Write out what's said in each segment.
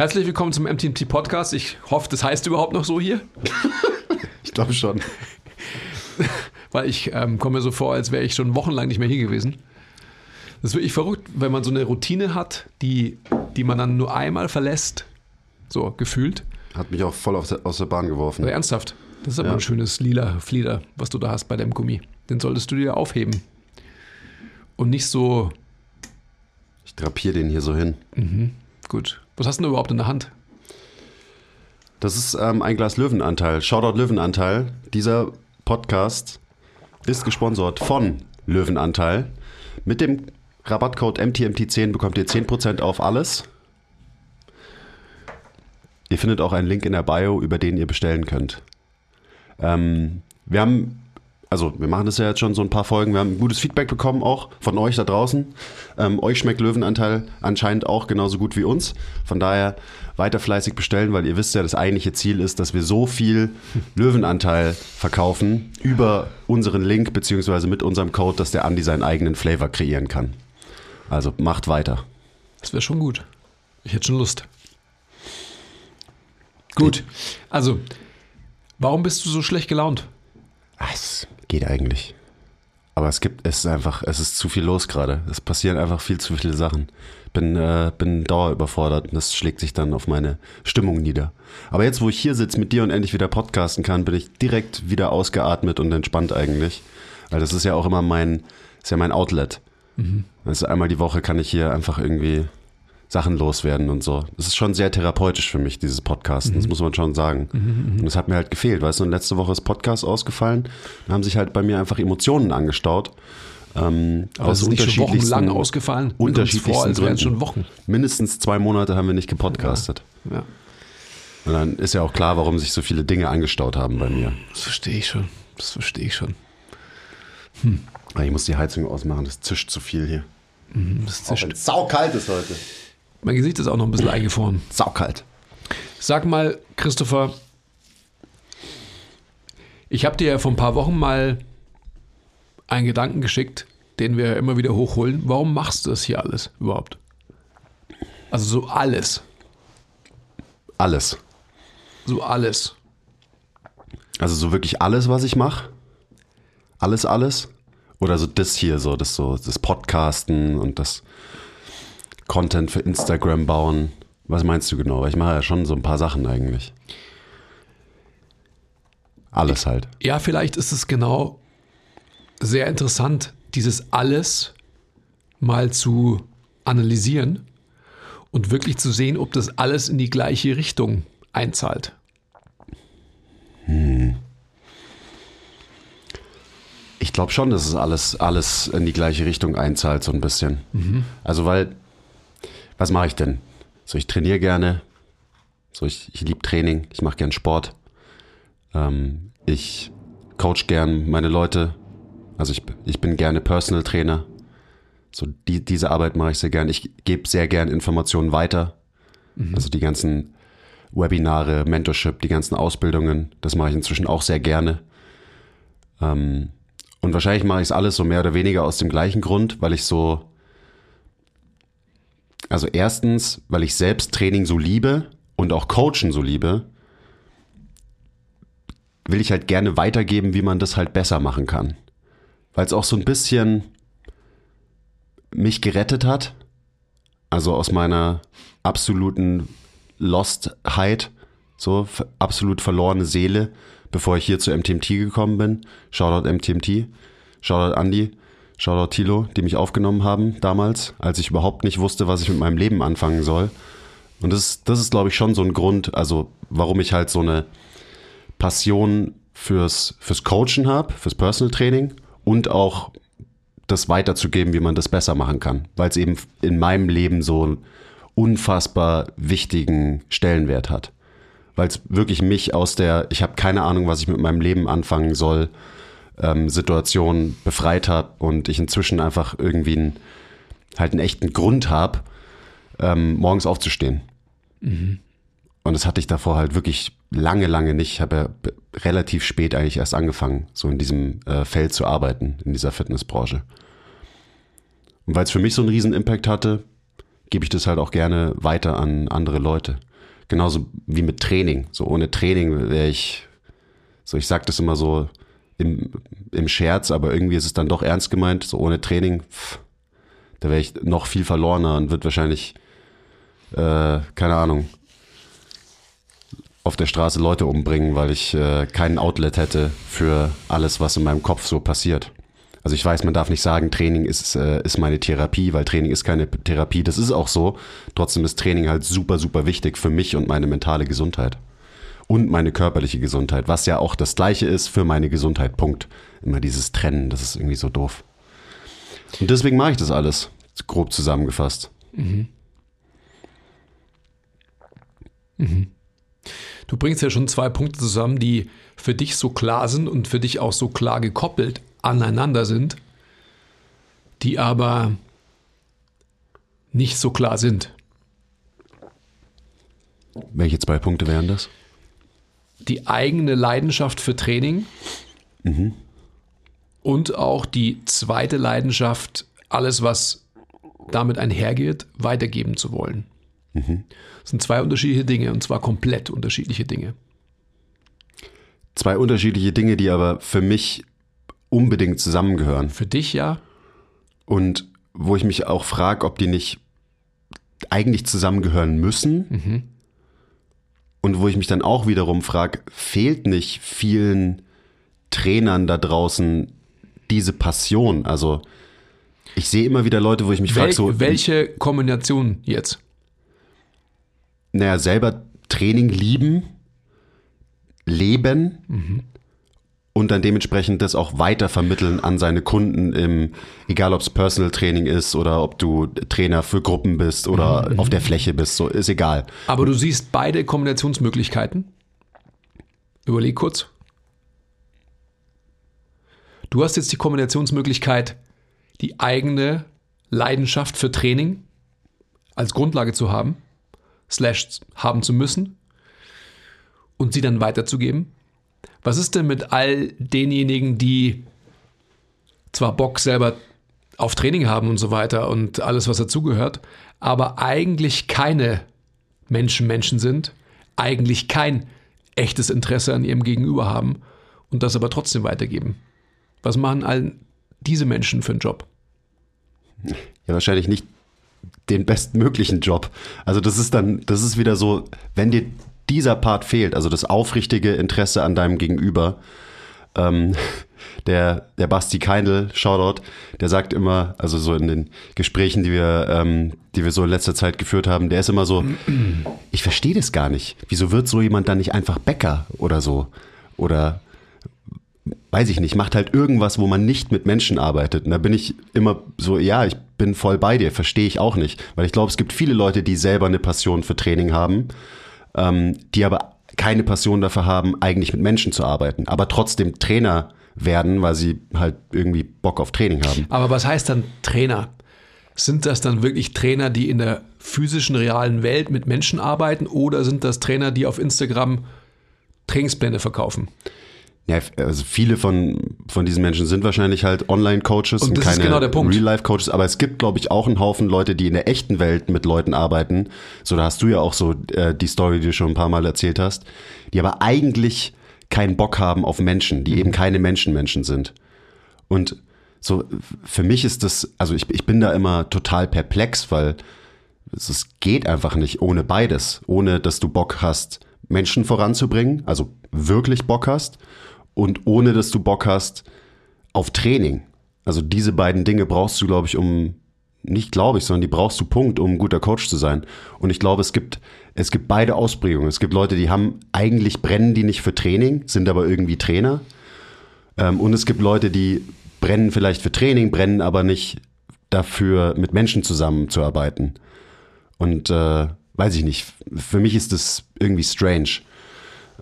Herzlich willkommen zum MTMT Podcast. Ich hoffe, das heißt überhaupt noch so hier. Ich glaube schon. Weil ich ähm, komme mir so vor, als wäre ich schon wochenlang nicht mehr hier gewesen. Das ist wirklich verrückt, wenn man so eine Routine hat, die, die man dann nur einmal verlässt. So, gefühlt. Hat mich auch voll aus der, aus der Bahn geworfen. Aber ernsthaft. Das ist aber Ja. ein schönes lila Flieder, was du da hast bei deinem Gummi. Den solltest du dir aufheben. Und nicht so, Ich drapiere den hier so hin. gut. Was hast du denn überhaupt in der Hand? Das ist ähm, ein Glas Löwenanteil. Shoutout Löwenanteil. Dieser Podcast ist gesponsert von Löwenanteil. Mit dem Rabattcode MTMT10 bekommt ihr 10% auf alles. Ihr findet auch einen Link in der Bio, über den ihr bestellen könnt. Ähm, wir haben, also wir machen das ja jetzt schon so ein paar Folgen, wir haben gutes Feedback bekommen auch von euch da draußen. Ähm, euch schmeckt Löwenanteil anscheinend auch genauso gut wie uns. Von daher weiter fleißig bestellen, weil ihr wisst ja, das eigentliche Ziel ist, dass wir so viel Löwenanteil verkaufen über unseren Link beziehungsweise mit unserem Code, dass der Andi seinen eigenen Flavor kreieren kann. Also macht weiter. Das wäre schon gut. Ich hätte schon Lust. Gut. Also, warum bist du so schlecht gelaunt? Es geht eigentlich. Aber es gibt, es ist einfach, es ist zu viel los gerade. Es passieren einfach viel zu viele Sachen. Bin, äh, bin dauerüberfordert und das schlägt sich dann auf meine Stimmung nieder. Aber jetzt, wo ich hier sitze mit dir und endlich wieder podcasten kann, bin ich direkt wieder ausgeatmet und entspannt eigentlich. Weil das ist ja auch immer mein, ist ja mein Outlet. Also einmal die Woche kann ich hier einfach irgendwie Sachen loswerden und so. Das ist schon sehr therapeutisch für mich, dieses Podcasten, das muss man schon sagen. Und das hat mir halt gefehlt, weißt du, und letzte Woche ist Podcast ausgefallen, da haben sich halt bei mir einfach Emotionen angestaut. Ähm, Aber es ist nicht schon wochenlang ausgefallen. Unterschiedlichsten vor, als wären es schon Wochen. Mindestens zwei Monate haben wir nicht gepodcastet. Ja, Und dann ist ja auch klar, warum sich so viele Dinge angestaut haben bei mir. das verstehe ich schon. Das verstehe ich schon. Aber Ich muss die Heizung ausmachen, das zischt zu viel hier. Das zischt. es saukalt ist heute. Mein Gesicht ist auch noch ein bisschen eingefroren. Saukalt. Sag mal, Christopher, ich habe dir ja vor ein paar Wochen mal einen Gedanken geschickt, den wir immer wieder hochholen. Warum machst du das hier alles überhaupt? Also so alles. Alles. So alles. Also so wirklich alles, was ich mache? Alles, alles? Oder so das hier, so das so das Podcasten und das Content für Instagram bauen? Was meinst du genau? Weil ich mache ja schon so ein paar Sachen eigentlich. Alles halt. Ja, vielleicht ist es genau sehr interessant, dieses alles mal zu analysieren und wirklich zu sehen, ob das alles in die gleiche Richtung einzahlt. Ich glaube schon, dass es alles, alles in die gleiche Richtung einzahlt, so ein bisschen. Also, weil, was mache ich denn? So, ich trainiere gerne. So, ich, ich liebe Training. Ich mache gern Sport. Ähm, ich coach gern meine Leute. Also, ich, ich bin gerne Personal Trainer. So, die, diese Arbeit mache ich sehr gern. Ich gebe sehr gern Informationen weiter. Also, die ganzen Webinare, Mentorship, die ganzen Ausbildungen, das mache ich inzwischen auch sehr gerne. Ähm, und wahrscheinlich mache ich es alles so mehr oder weniger aus dem gleichen Grund, weil ich so. Also erstens, weil ich selbst Training so liebe und auch Coachen so liebe, will ich halt gerne weitergeben, wie man das halt besser machen kann. Weil es auch so ein bisschen mich gerettet hat. Also aus meiner absoluten Lostheit, so absolut verlorene Seele, bevor ich hier zu MTMT gekommen bin. Shoutout MTMT, Shoutout Andy, Shoutout Tilo, die mich aufgenommen haben damals, als ich überhaupt nicht wusste, was ich mit meinem Leben anfangen soll. Und das, ist- das ist, glaube ich, schon so ein Grund, also warum ich halt so eine Passion fürs, fürs Coachen habe, fürs Personal Training und auch das weiterzugeben, wie man das besser machen kann. Weil es eben in meinem Leben so einen unfassbar wichtigen Stellenwert hat. Weil es wirklich mich aus der, ich habe keine Ahnung, was ich mit meinem Leben anfangen soll, ähm, Situation befreit habe und ich inzwischen einfach irgendwie einen, halt einen echten Grund habe, ähm, morgens aufzustehen. Und das hatte ich davor halt wirklich lange, lange nicht. Ich habe ja relativ spät eigentlich erst angefangen, so in diesem äh, Feld zu arbeiten, in dieser Fitnessbranche. Und weil es für mich so einen riesen Impact hatte, gebe ich das halt auch gerne weiter an andere Leute. Genauso wie mit Training. So ohne Training wäre ich, so ich sage das immer so im, im Scherz, aber irgendwie ist es dann doch ernst gemeint. So ohne Training, pff, da wäre ich noch viel verlorener und wird wahrscheinlich, äh, keine Ahnung, auf der Straße Leute umbringen, weil ich äh, kein Outlet hätte für alles, was in meinem Kopf so passiert. Also ich weiß, man darf nicht sagen, Training ist, äh, ist meine Therapie, weil Training ist keine Therapie. Das ist auch so. Trotzdem ist Training halt super, super wichtig für mich und meine mentale Gesundheit. Und meine körperliche Gesundheit, was ja auch das gleiche ist für meine Gesundheit. Punkt. Immer dieses Trennen, das ist irgendwie so doof. Und deswegen mache ich das alles, grob zusammengefasst. Du bringst ja schon zwei Punkte zusammen, die für dich so klar sind und für dich auch so klar gekoppelt aneinander sind, die aber nicht so klar sind. Welche zwei Punkte wären das? Die eigene Leidenschaft für Training und auch die zweite Leidenschaft, alles, was damit einhergeht, weitergeben zu wollen. Das sind zwei unterschiedliche Dinge und zwar komplett unterschiedliche Dinge. Zwei unterschiedliche Dinge, die aber für mich unbedingt zusammengehören. Für dich ja, Und wo ich mich auch frage, ob die nicht eigentlich zusammengehören müssen. Und wo ich mich dann auch wiederum frage, fehlt nicht vielen Trainern da draußen diese Passion? Also ich sehe immer wieder Leute, wo ich mich frage, Wel so, welche Kombination jetzt? naja, selber Training lieben, leben und dann dementsprechend das auch weiter vermitteln an seine Kunden im, egal ob es Personal Training ist oder ob du Trainer für Gruppen bist oder auf der Fläche bist, so ist egal. Aber du siehst beide Kombinationsmöglichkeiten. Überleg kurz. Du hast jetzt die Kombinationsmöglichkeit, die eigene Leidenschaft für Training als Grundlage zu haben, slash haben zu müssen und sie dann weiterzugeben. Was ist denn mit all denjenigen, die zwar Bock selber auf Training haben und so weiter und alles, was dazugehört, aber eigentlich keine Menschen Menschen sind, eigentlich kein echtes Interesse an ihrem Gegenüber haben und das aber trotzdem weitergeben. Was machen all diese Menschen für einen Job? Ja, wahrscheinlich nicht den bestmöglichen Job. Also das ist dann, das ist wieder so, wenn dir dieser Part fehlt, also das aufrichtige Interesse an deinem Gegenüber, ähm, der, der Basti Keindl, Shoutout, der sagt immer, also so in den Gesprächen, die wir, ähm, die wir so in letzter Zeit geführt haben, der ist immer so, ich verstehe das gar nicht. Wieso wird so jemand dann nicht einfach Bäcker oder so? Oder weiß ich nicht, macht halt irgendwas, wo man nicht mit Menschen arbeitet. Und da bin ich immer so, ja, ich bin voll bei dir, verstehe ich auch nicht. Weil ich glaube, es gibt viele Leute, die selber eine Passion für Training haben, ähm, die aber keine Passion dafür haben, eigentlich mit Menschen zu arbeiten, aber trotzdem Trainer werden, weil sie halt irgendwie Bock auf Training haben. Aber was heißt dann Trainer? Sind das dann wirklich Trainer, die in der physischen, realen Welt mit Menschen arbeiten oder sind das Trainer, die auf Instagram Trainingspläne verkaufen? Ja, also viele von, von diesen Menschen sind wahrscheinlich halt Online-Coaches Und und, keine genau. Real-Life-Coaches, aber es gibt, glaube ich, auch einen Haufen Leute, die in der echten Welt mit Leuten arbeiten. So, da hast du ja auch so äh, die Story, die du schon ein paar Mal erzählt hast, die aber eigentlich keinen Bock haben auf Menschen, die eben keine Menschenmenschen sind. Und so, für mich ist das, also ich, ich bin da immer total perplex, weil es geht einfach nicht ohne beides. Ohne, dass du Bock hast, Menschen voranzubringen, also wirklich Bock hast, und ohne, dass du Bock hast auf Training. Also diese beiden Dinge brauchst du, glaube ich, um nicht glaube ich, sondern die brauchst du Punkt, um ein guter Coach zu sein. Und ich glaube, es gibt, es gibt beide Ausprägungen. Es gibt Leute, die haben, eigentlich brennen die nicht für Training, sind aber irgendwie Trainer. Ähm, und es gibt Leute, die brennen vielleicht für Training, brennen aber nicht dafür, mit Menschen zusammenzuarbeiten. Und äh, weiß ich nicht, für mich ist das irgendwie strange.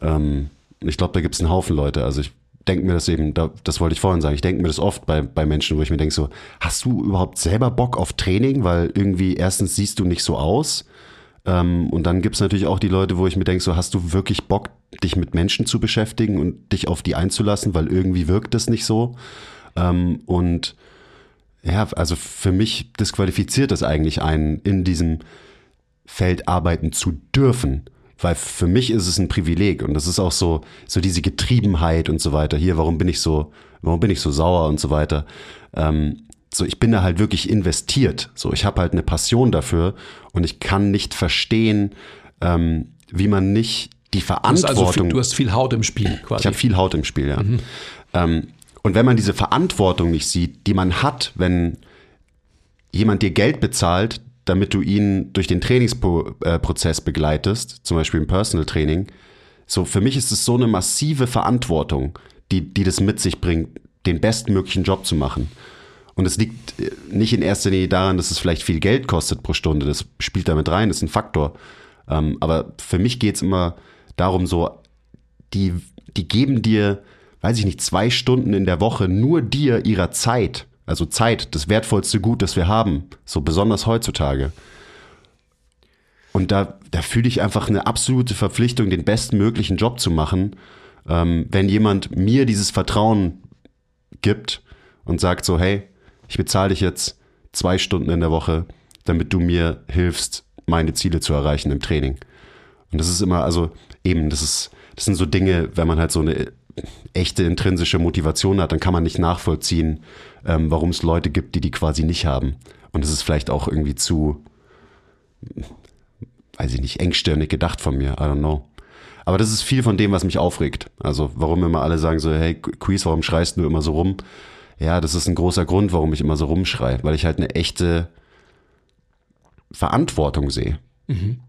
Ähm, ich glaube, da gibt es einen Haufen Leute. Also ich denke mir das eben, da, das wollte ich vorhin sagen, ich denke mir das oft bei, bei Menschen, wo ich mir denke so, hast du überhaupt selber Bock auf Training? Weil irgendwie erstens siehst du nicht so aus. Ähm, und dann gibt es natürlich auch die Leute, wo ich mir denke so, hast du wirklich Bock, dich mit Menschen zu beschäftigen und dich auf die einzulassen? Weil irgendwie wirkt das nicht so. Ähm, und ja, also für mich disqualifiziert das eigentlich einen, in diesem Feld arbeiten zu dürfen weil für mich ist es ein Privileg und das ist auch so, so diese Getriebenheit und so weiter. Hier, warum bin ich so, warum bin ich so sauer und so weiter. Ähm, so, ich bin da halt wirklich investiert. So, ich habe halt eine Passion dafür und ich kann nicht verstehen, ähm, wie man nicht die Verantwortung. Du hast, also viel, du hast viel Haut im Spiel quasi. Ich habe viel Haut im Spiel, ja. Mhm. Ähm, und wenn man diese Verantwortung nicht sieht, die man hat, wenn jemand dir Geld bezahlt, damit du ihn durch den Trainingsprozess begleitest, zum Beispiel im Personal Training. So, für mich ist es so eine massive Verantwortung, die, die das mit sich bringt, den bestmöglichen Job zu machen. Und es liegt äh, nicht in erster Linie daran, dass es vielleicht viel Geld kostet pro Stunde. Das spielt damit rein, ist ein Faktor. Ähm, aber für mich geht es immer darum, so, die, die geben dir, weiß ich nicht, zwei Stunden in der Woche nur dir ihrer Zeit also Zeit, das wertvollste Gut, das wir haben, so besonders heutzutage. Und da, da fühle ich einfach eine absolute Verpflichtung, den bestmöglichen Job zu machen, ähm, wenn jemand mir dieses Vertrauen gibt und sagt so, hey, ich bezahle dich jetzt zwei Stunden in der Woche, damit du mir hilfst, meine Ziele zu erreichen im Training. Und das ist immer, also eben, das ist, das sind so Dinge, wenn man halt so eine echte intrinsische Motivation hat, dann kann man nicht nachvollziehen, ähm, warum es Leute gibt, die die quasi nicht haben. Und das ist vielleicht auch irgendwie zu, weiß ich nicht, engstirnig gedacht von mir. I don't know. Aber das ist viel von dem, was mich aufregt. Also warum immer alle sagen so, hey Quiz, warum schreist du immer so rum? Ja, das ist ein großer Grund, warum ich immer so rumschreie, weil ich halt eine echte Verantwortung sehe. Mhm.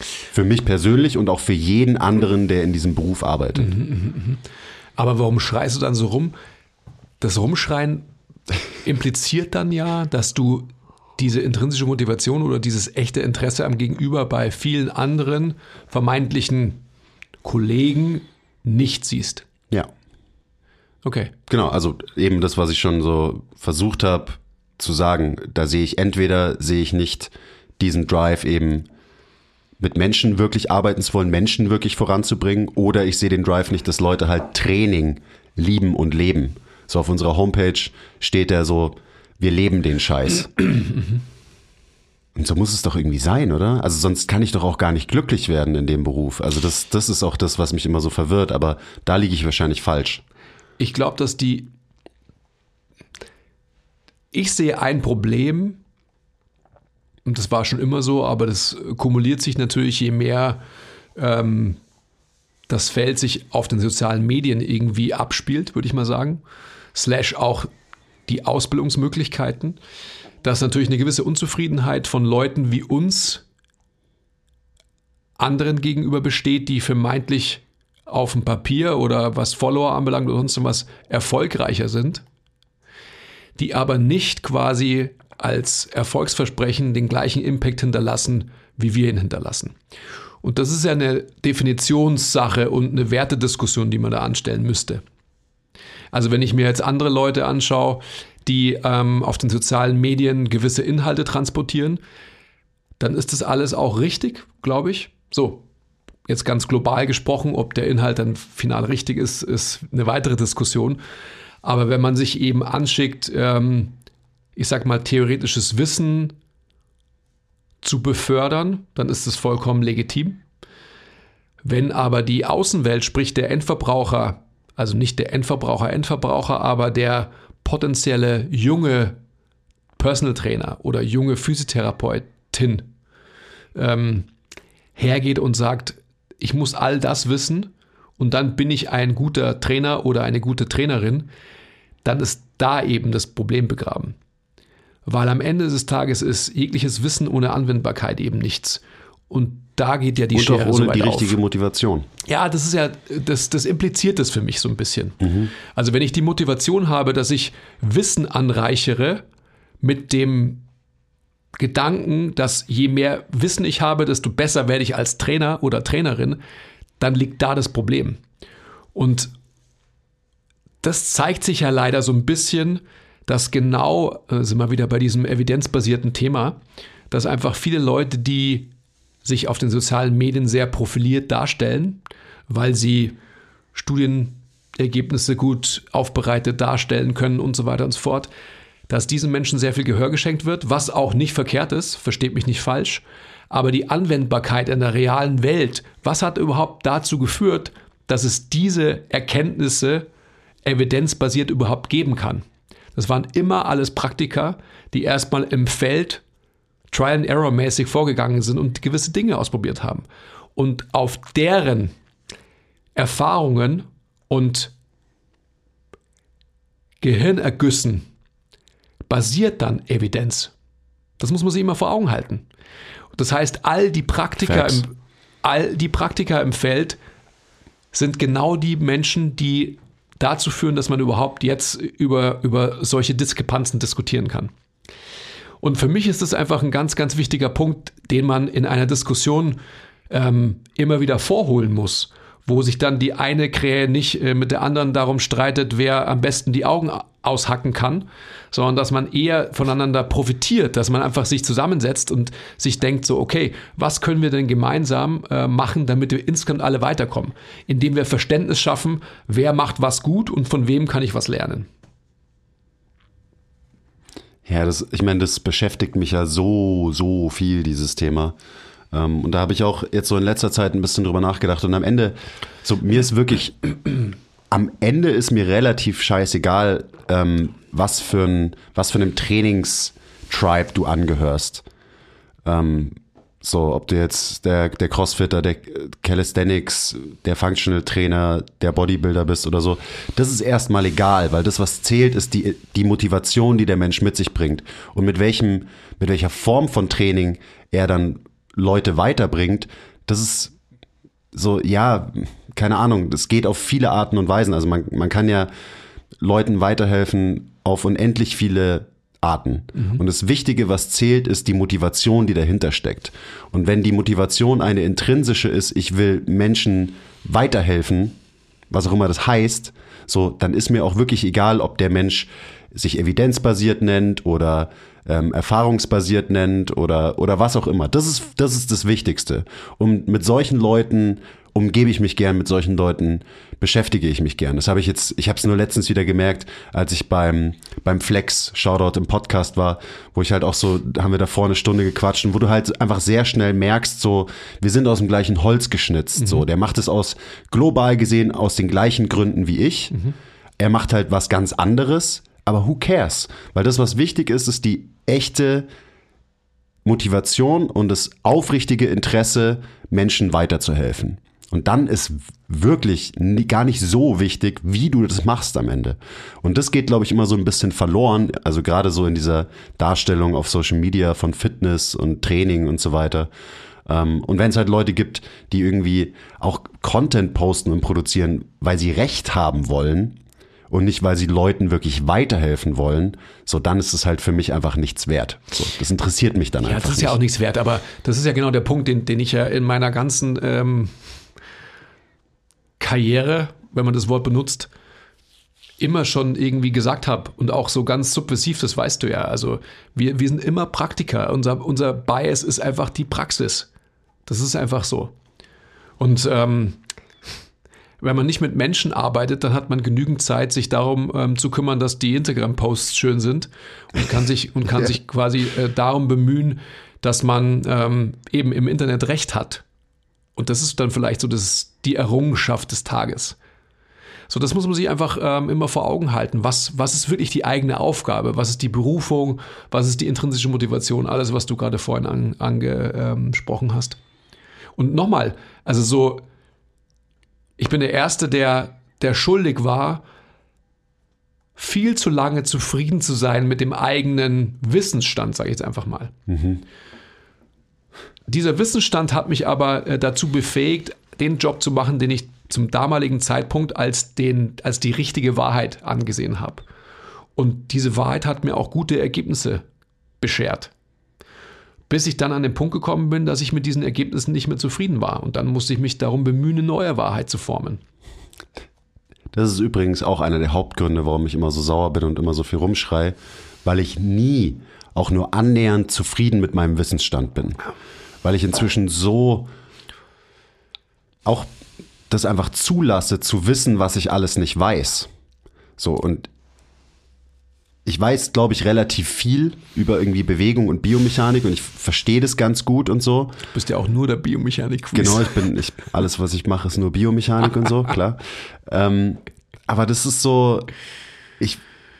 Für mich persönlich und auch für jeden anderen, der in diesem Beruf arbeitet. Mhm, mh, mh. Aber warum schreist du dann so rum? Das Rumschreien impliziert dann ja, dass du diese intrinsische Motivation oder dieses echte Interesse am Gegenüber bei vielen anderen vermeintlichen Kollegen nicht siehst. Ja. Okay. Genau, also eben das, was ich schon so versucht habe zu sagen, da sehe ich entweder sehe ich nicht diesen Drive eben mit Menschen wirklich arbeiten zu wollen, Menschen wirklich voranzubringen, oder ich sehe den Drive nicht, dass Leute halt Training lieben und leben. So auf unserer Homepage steht der so, wir leben den Scheiß. Und so muss es doch irgendwie sein, oder? Also sonst kann ich doch auch gar nicht glücklich werden in dem Beruf. Also das, das ist auch das, was mich immer so verwirrt, aber da liege ich wahrscheinlich falsch. Ich glaube, dass die. Ich sehe ein Problem, und das war schon immer so, aber das kumuliert sich natürlich, je mehr ähm, das Feld sich auf den sozialen Medien irgendwie abspielt, würde ich mal sagen slash auch die Ausbildungsmöglichkeiten, dass natürlich eine gewisse Unzufriedenheit von Leuten wie uns anderen gegenüber besteht, die vermeintlich auf dem Papier oder was Follower anbelangt oder sonst was erfolgreicher sind, die aber nicht quasi als Erfolgsversprechen den gleichen Impact hinterlassen, wie wir ihn hinterlassen. Und das ist ja eine Definitionssache und eine Wertediskussion, die man da anstellen müsste. Also wenn ich mir jetzt andere Leute anschaue, die ähm, auf den sozialen Medien gewisse Inhalte transportieren, dann ist das alles auch richtig, glaube ich. So, jetzt ganz global gesprochen, ob der Inhalt dann final richtig ist, ist eine weitere Diskussion. Aber wenn man sich eben anschickt, ähm, ich sag mal, theoretisches Wissen zu befördern, dann ist es vollkommen legitim. Wenn aber die Außenwelt, sprich der Endverbraucher, also nicht der Endverbraucher, Endverbraucher, aber der potenzielle junge Personal Trainer oder junge Physiotherapeutin ähm, hergeht und sagt, ich muss all das wissen und dann bin ich ein guter Trainer oder eine gute Trainerin, dann ist da eben das Problem begraben. Weil am Ende des Tages ist jegliches Wissen ohne Anwendbarkeit eben nichts. Und da geht ja die Und Schere auch ohne so die auf. richtige Motivation. Ja, das ist ja, das, das impliziert das für mich so ein bisschen. Also wenn ich die Motivation habe, dass ich Wissen anreichere mit dem Gedanken, dass je mehr Wissen ich habe, desto besser werde ich als Trainer oder Trainerin, dann liegt da das Problem. Und das zeigt sich ja leider so ein bisschen, dass genau, äh, sind wir wieder bei diesem evidenzbasierten Thema, dass einfach viele Leute, die sich auf den sozialen Medien sehr profiliert darstellen, weil sie Studienergebnisse gut aufbereitet darstellen können und so weiter und so fort, dass diesen Menschen sehr viel Gehör geschenkt wird, was auch nicht verkehrt ist, versteht mich nicht falsch, aber die Anwendbarkeit in der realen Welt, was hat überhaupt dazu geführt, dass es diese Erkenntnisse evidenzbasiert überhaupt geben kann? Das waren immer alles Praktiker, die erstmal im Feld Trial and Error mäßig vorgegangen sind und gewisse Dinge ausprobiert haben. Und auf deren Erfahrungen und Gehirnergüssen basiert dann Evidenz. Das muss man sich immer vor Augen halten. Das heißt, all die Praktiker Facts. im, all die Praktiker im Feld sind genau die Menschen, die dazu führen, dass man überhaupt jetzt über, über solche Diskrepanzen diskutieren kann. Und für mich ist das einfach ein ganz, ganz wichtiger Punkt, den man in einer Diskussion ähm, immer wieder vorholen muss, wo sich dann die eine Krähe nicht äh, mit der anderen darum streitet, wer am besten die Augen aushacken kann, sondern dass man eher voneinander profitiert, dass man einfach sich zusammensetzt und sich denkt so, okay, was können wir denn gemeinsam äh, machen, damit wir insgesamt alle weiterkommen, indem wir Verständnis schaffen, wer macht was gut und von wem kann ich was lernen. Ja, das, ich meine, das beschäftigt mich ja so, so viel, dieses Thema. Ähm, und da habe ich auch jetzt so in letzter Zeit ein bisschen drüber nachgedacht. Und am Ende, so mir ist wirklich, am Ende ist mir relativ scheißegal, ähm, was für ein, was für einem Trainingstribe du angehörst. Ähm, so, ob du jetzt der, der Crossfitter, der Calisthenics, der Functional Trainer, der Bodybuilder bist oder so, das ist erstmal egal, weil das, was zählt, ist die, die Motivation, die der Mensch mit sich bringt. Und mit welchem, mit welcher Form von Training er dann Leute weiterbringt, das ist so, ja, keine Ahnung, das geht auf viele Arten und Weisen. Also man, man kann ja Leuten weiterhelfen auf unendlich viele Arten. Und das Wichtige, was zählt, ist die Motivation, die dahinter steckt. Und wenn die Motivation eine intrinsische ist, ich will Menschen weiterhelfen, was auch immer das heißt, so, dann ist mir auch wirklich egal, ob der Mensch sich evidenzbasiert nennt oder ähm, erfahrungsbasiert nennt oder, oder was auch immer. Das ist, das ist das Wichtigste. Und mit solchen Leuten umgebe ich mich gern, mit solchen Leuten beschäftige ich mich gern. Das habe ich jetzt, ich habe es nur letztens wieder gemerkt, als ich beim, beim Flex Shoutout im Podcast war, wo ich halt auch so, haben wir da vorne eine Stunde gequatscht und wo du halt einfach sehr schnell merkst, so, wir sind aus dem gleichen Holz geschnitzt, so, der macht es aus, global gesehen, aus den gleichen Gründen wie ich. Er macht halt was ganz anderes, aber who cares? Weil das, was wichtig ist, ist die echte Motivation und das aufrichtige Interesse, Menschen weiterzuhelfen. Und dann ist wirklich gar nicht so wichtig, wie du das machst am Ende. Und das geht, glaube ich, immer so ein bisschen verloren. Also gerade so in dieser Darstellung auf Social Media von Fitness und Training und so weiter. Ähm, Und wenn es halt Leute gibt, die irgendwie auch Content posten und produzieren, weil sie Recht haben wollen und nicht, weil sie Leuten wirklich weiterhelfen wollen, so dann ist es halt für mich einfach nichts wert. So, das interessiert mich dann Ja, einfach das ist nicht. ja auch nichts wert, aber das ist ja genau der Punkt, den, den ich ja in meiner ganzen ähm, Karriere, wenn man das Wort benutzt, immer schon irgendwie gesagt habe und auch so ganz subversiv, das weißt du ja. Also wir, wir sind immer Praktiker. Unser, unser Bias ist einfach die Praxis. Das ist einfach so. Und ähm, wenn man nicht mit Menschen arbeitet, dann hat man genügend Zeit, sich darum ähm, zu kümmern, dass die Instagram-Posts schön sind und kann sich und kann Ja. sich quasi äh, darum bemühen, dass man ähm, eben im Internet Recht hat. Und das ist dann vielleicht so das, die Errungenschaft des Tages. So, das muss man sich einfach ähm, immer vor Augen halten. Was, was ist wirklich die eigene Aufgabe? Was ist die Berufung? Was ist die intrinsische Motivation? Alles, was du gerade vorhin an, angesprochen hast. Und nochmal, also so, ich bin der Erste, der, der schuldig war, viel zu lange zufrieden zu sein mit dem eigenen Wissensstand, sage ich jetzt einfach mal. Mhm. Dieser Wissensstand hat mich aber äh, dazu befähigt, den Job zu machen, den ich zum damaligen Zeitpunkt als, den, als die richtige Wahrheit angesehen habe. Und diese Wahrheit hat mir auch gute Ergebnisse beschert. Bis ich dann an den Punkt gekommen bin, dass ich mit diesen Ergebnissen nicht mehr zufrieden war. Und dann musste ich mich darum bemühen, eine neue Wahrheit zu formen. Das ist übrigens auch einer der Hauptgründe, warum ich immer so sauer bin und immer so viel rumschrei, weil ich nie auch nur annähernd zufrieden mit meinem Wissensstand bin. Weil ich inzwischen so auch das einfach zulasse, zu wissen, was ich alles nicht weiß. So, und ich weiß, glaube ich, relativ viel über irgendwie Bewegung und Biomechanik und ich verstehe das ganz gut und so. Du bist ja auch nur der Biomechanik. -Quiz. Genau, ich bin, ich, alles, was ich mache, ist nur Biomechanik und so, klar. Ähm, aber das ist so, ich,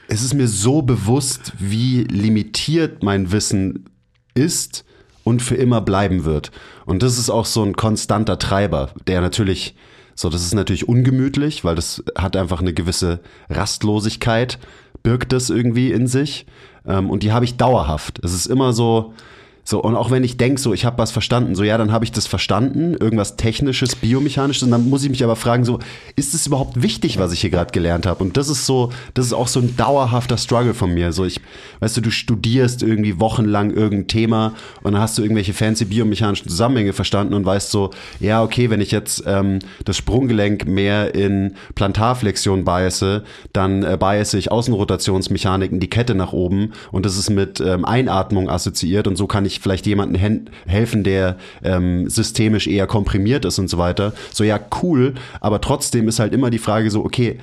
es ist mir so bewusst, wie limitiert mein Wissen ist und für immer bleiben wird. Und das ist auch so ein konstanter Treiber, der natürlich, so, das ist natürlich ungemütlich, weil das hat einfach eine gewisse Rastlosigkeit birgt das irgendwie in sich. Ähm, und die habe ich dauerhaft. Es ist immer so, so, und auch wenn ich denke, so, ich habe was verstanden, so, ja, dann habe ich das verstanden, irgendwas Technisches, Biomechanisches, und dann muss ich mich aber fragen, so, ist es überhaupt wichtig, was ich hier gerade gelernt habe? Und das ist so, das ist auch so ein dauerhafter Struggle von mir. So, ich, weißt du, du studierst irgendwie wochenlang irgendein Thema und dann hast du irgendwelche fancy biomechanischen Zusammenhänge verstanden und weißt so, ja, okay, wenn ich jetzt ähm, das Sprunggelenk mehr in Plantarflexion biase, dann äh, biase ich Außenrotationsmechanik in die Kette nach oben und das ist mit ähm, Einatmung assoziiert und so kann ich vielleicht jemandem helfen, der ähm, systemisch eher komprimiert ist und so weiter. So, ja, cool, aber trotzdem ist halt immer die Frage so, okay,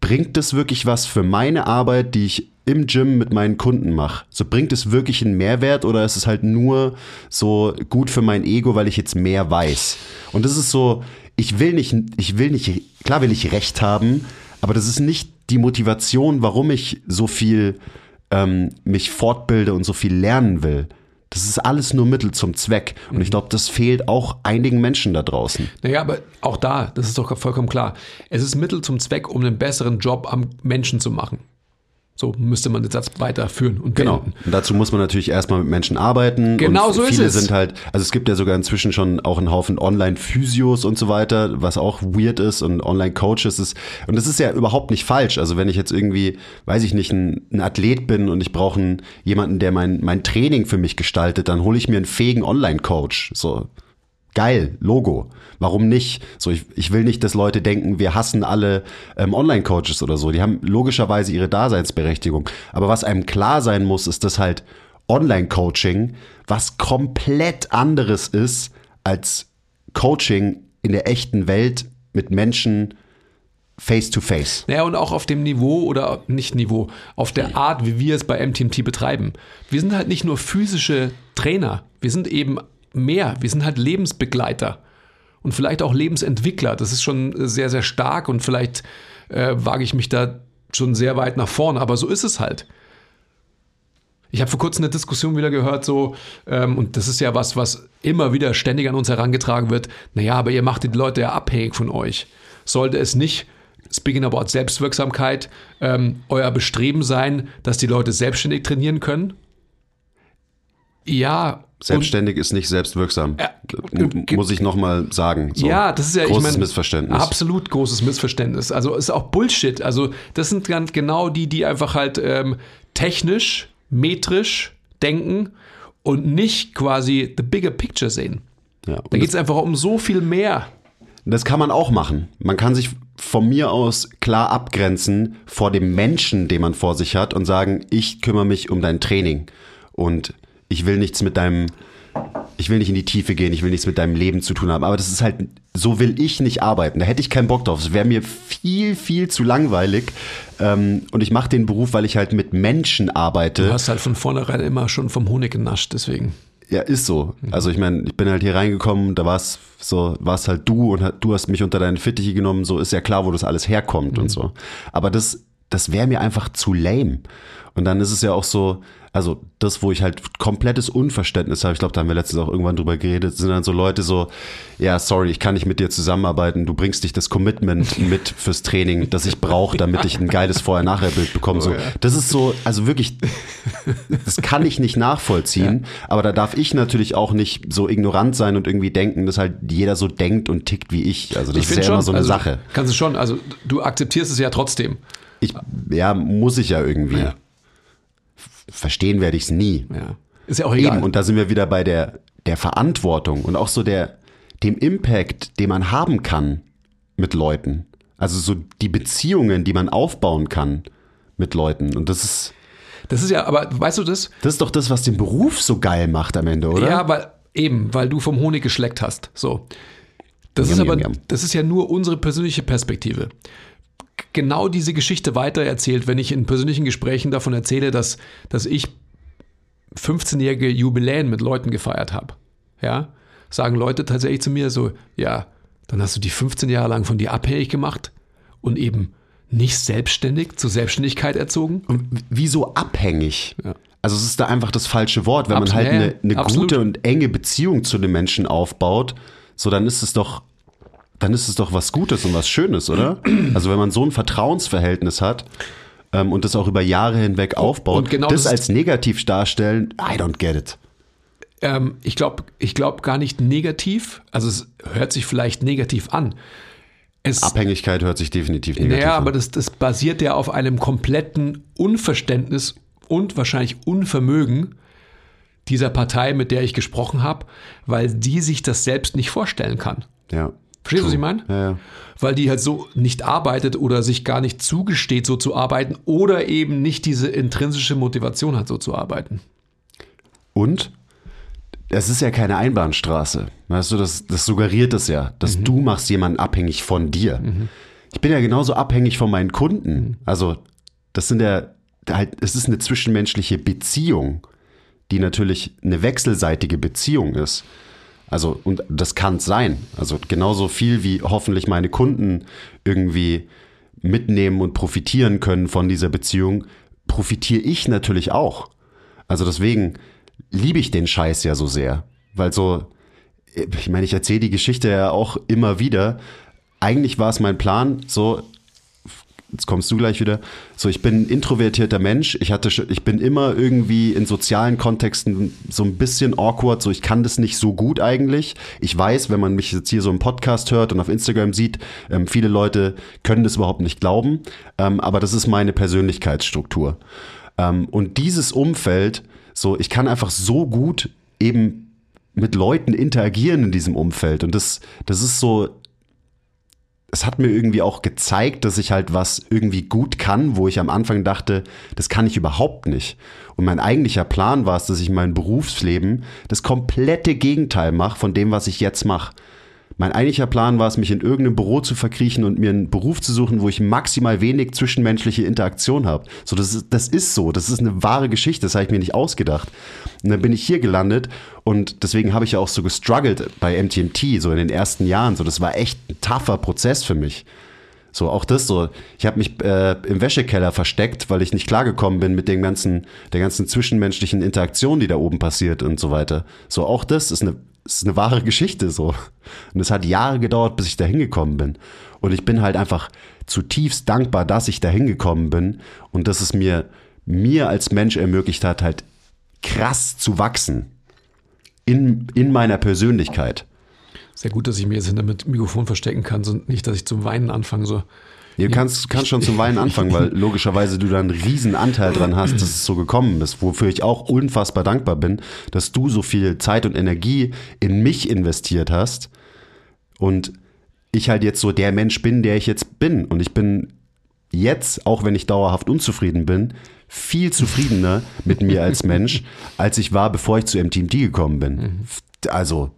bringt das wirklich was für meine Arbeit, die ich im Gym mit meinen Kunden mache? So bringt es wirklich einen Mehrwert oder ist es halt nur so gut für mein Ego, weil ich jetzt mehr weiß? Und das ist so, ich will nicht, ich will nicht, klar will ich Recht haben, aber das ist nicht die Motivation, warum ich so viel ähm, mich fortbilde und so viel lernen will. Das ist alles nur Mittel zum Zweck. Und ich mhm. glaube, das fehlt auch einigen Menschen da draußen. Naja, aber auch da, das ist doch vollkommen klar. Es ist Mittel zum Zweck, um einen besseren Job am Menschen zu machen. So müsste man den Satz weiterführen und Genau. Und dazu muss man natürlich erstmal mit Menschen arbeiten. Genau und so viele ist es. sind halt, also es gibt ja sogar inzwischen schon auch einen Haufen Online-Physios und so weiter, was auch weird ist und Online-Coaches ist. Und das ist ja überhaupt nicht falsch. Also wenn ich jetzt irgendwie, weiß ich nicht, ein, ein Athlet bin und ich brauche jemanden, der mein, mein Training für mich gestaltet, dann hole ich mir einen fähigen Online-Coach. So, geil, Logo. Warum nicht? So, ich, ich will nicht, dass Leute denken, wir hassen alle ähm, Online-Coaches oder so. Die haben logischerweise ihre Daseinsberechtigung. Aber was einem klar sein muss, ist, dass halt Online-Coaching was komplett anderes ist als Coaching in der echten Welt mit Menschen face to face. Naja, und auch auf dem Niveau oder nicht Niveau, auf der Art, wie wir es bei MTMT betreiben. Wir sind halt nicht nur physische Trainer, wir sind eben mehr. Wir sind halt Lebensbegleiter und vielleicht auch Lebensentwickler. Das ist schon sehr, sehr stark und vielleicht äh, wage ich mich da schon sehr weit nach vorn, aber so ist es halt. Ich habe vor kurzem eine Diskussion wieder gehört, so, ähm, und das ist ja was, was immer wieder ständig an uns herangetragen wird. Naja, aber ihr macht die Leute ja abhängig von euch. Sollte es nicht, speaking about Selbstwirksamkeit, ähm, euer Bestreben sein, dass die Leute selbstständig trainieren können? Ja, Selbstständig ist nicht selbstwirksam. Ja, muss ich nochmal sagen. So. Ja, das ist ja großes ich mein, Missverständnis. Absolut großes Missverständnis. Also ist auch Bullshit. Also das sind ganz genau die, die einfach halt ähm, technisch, metrisch denken und nicht quasi the bigger picture sehen. Ja, da geht es einfach um so viel mehr. Das kann man auch machen. Man kann sich von mir aus klar abgrenzen vor dem Menschen, den man vor sich hat und sagen, ich kümmere mich um dein Training. Und ich will nichts mit deinem, ich will nicht in die Tiefe gehen, ich will nichts mit deinem Leben zu tun haben. Aber das ist halt, so will ich nicht arbeiten. Da hätte ich keinen Bock drauf. Es wäre mir viel, viel zu langweilig. Ähm, und ich mache den Beruf, weil ich halt mit Menschen arbeite. Du hast halt von vornherein immer schon vom Honig genascht, deswegen. Ja, ist so. Also ich meine, ich bin halt hier reingekommen, da war es so, war es halt du und du hast mich unter deine Fittiche genommen, so ist ja klar, wo das alles herkommt mhm. und so. Aber das, das wäre mir einfach zu lame. Und dann ist es ja auch so, Also das, wo ich halt komplettes Unverständnis habe, ich glaube, da haben wir letztens auch irgendwann drüber geredet, sind dann so Leute so, ja, sorry, ich kann nicht mit dir zusammenarbeiten, du bringst nicht das Commitment mit fürs Training, das ich brauche, damit ich ein geiles Vorher-Nachher-Bild bekomme. So, das ist so, also wirklich, das kann ich nicht nachvollziehen, aber da darf ich natürlich auch nicht so ignorant sein und irgendwie denken, dass halt jeder so denkt und tickt wie ich. Also das Ich ist ja finde immer schon, so eine also, Sache. Kannst du schon, also du akzeptierst es ja trotzdem. Ich, ja, muss ich ja irgendwie. Ja. Verstehen werde ich es nie. Ja. Ist ja auch egal. Eben, und da sind wir wieder bei der, der Verantwortung und auch so der, dem Impact, den man haben kann mit Leuten. Also so die Beziehungen, die man aufbauen kann mit Leuten. Und das ist, das ist ja, aber weißt du das? das ist doch das, was den Beruf so geil macht am Ende, oder? Ja, weil eben, weil du vom Honig geschleckt hast. So. Das ist Yum, aber, yum, yum. das ist ja nur unsere persönliche Perspektive. Genau diese Geschichte weiter erzählt, wenn ich in persönlichen Gesprächen davon erzähle, dass, dass ich 15-jährige Jubiläen mit Leuten gefeiert habe. Ja, sagen Leute tatsächlich zu mir so, ja, dann hast du die 15 Jahre lang von dir abhängig gemacht und eben nicht selbstständig zur Selbstständigkeit erzogen. Und wieso abhängig? Ja. Also es ist da einfach das falsche Wort. Wenn man Absolut, halt ja, eine, eine gute und enge Beziehung zu dem Menschen aufbaut, so dann ist es doch, dann ist es doch was Gutes und was Schönes, oder? Also wenn man so ein Vertrauensverhältnis hat ähm, und das auch über Jahre hinweg aufbaut, und genau das, das- als negativ darstellen, I don't get it. Ähm, ich glaube ich glaub gar nicht negativ. Also es hört sich vielleicht negativ an. Es, Abhängigkeit hört sich definitiv negativ naja, an. aber das, das basiert ja auf einem kompletten Unverständnis und wahrscheinlich Unvermögen dieser Partei, mit der ich gesprochen habe, weil die sich das selbst nicht vorstellen kann. ja. Verstehst du, was ich meine? Ja, ja. Weil die halt so nicht arbeitet oder sich gar nicht zugesteht, so zu arbeiten oder eben nicht diese intrinsische Motivation hat, so zu arbeiten. Und es ist ja keine Einbahnstraße. Weißt du, das, das suggeriert es ja, dass du machst jemanden abhängig von dir. Ich bin ja genauso abhängig von meinen Kunden. Also, das sind ja halt, es ist eine zwischenmenschliche Beziehung, die natürlich eine wechselseitige Beziehung ist. Also, und das kann es sein. Also, genauso viel wie hoffentlich meine Kunden irgendwie mitnehmen und profitieren können von dieser Beziehung, profitiere ich natürlich auch. Also deswegen liebe ich den Scheiß ja so sehr. Weil so, ich meine, ich erzähle die Geschichte ja auch immer wieder. Eigentlich war es mein Plan, so, jetzt kommst du gleich wieder, so, ich bin ein introvertierter Mensch. Ich hatte, ich bin immer irgendwie in sozialen Kontexten so ein bisschen awkward, so, ich kann das nicht so gut eigentlich. Ich weiß, wenn man mich jetzt hier so im Podcast hört und auf Instagram sieht, ähm, viele Leute können das überhaupt nicht glauben. Ähm, aber das ist meine Persönlichkeitsstruktur. Ähm, und dieses Umfeld, so, ich kann einfach so gut eben mit Leuten interagieren in diesem Umfeld. Und das, das ist so, es hat mir irgendwie auch gezeigt, dass ich halt was irgendwie gut kann, wo ich am Anfang dachte, das kann ich überhaupt nicht. Und mein eigentlicher Plan war es, dass ich mein Berufsleben das komplette Gegenteil mache von dem, was ich jetzt mache. Mein eigentlicher Plan war es, mich in irgendeinem Büro zu verkriechen und mir einen Beruf zu suchen, wo ich maximal wenig zwischenmenschliche Interaktion habe. So, das ist, das ist so. Das ist eine wahre Geschichte. Das habe ich mir nicht ausgedacht. Und dann bin ich hier gelandet und deswegen habe ich ja auch so gestruggelt bei MTMT, so in den ersten Jahren. So, das war echt ein tougher Prozess für mich. So, auch das so. Ich habe mich äh, im Wäschekeller versteckt, weil ich nicht klargekommen bin mit den ganzen, der ganzen zwischenmenschlichen Interaktion, die da oben passiert und so weiter. So, auch das ist eine, ist eine wahre Geschichte so. Und es hat Jahre gedauert, bis ich da hingekommen bin. Und ich bin halt einfach zutiefst dankbar, dass ich da hingekommen bin und dass es mir, mir als Mensch ermöglicht hat, halt krass zu wachsen. In, in meiner Persönlichkeit. Sehr gut, dass ich mir jetzt hinter dem Mikrofon verstecken kann, so nicht, dass ich zum Weinen anfange. So. Du kannst, kannst schon zum Weinen anfangen, weil logischerweise du da einen riesen Anteil dran hast, dass es so gekommen ist, wofür ich auch unfassbar dankbar bin, dass du so viel Zeit und Energie in mich investiert hast und ich halt jetzt so der Mensch bin, der ich jetzt bin. Und ich bin jetzt, auch wenn ich dauerhaft unzufrieden bin, viel zufriedener mit mir als Mensch, als ich war, bevor ich zu MTMT gekommen bin. Also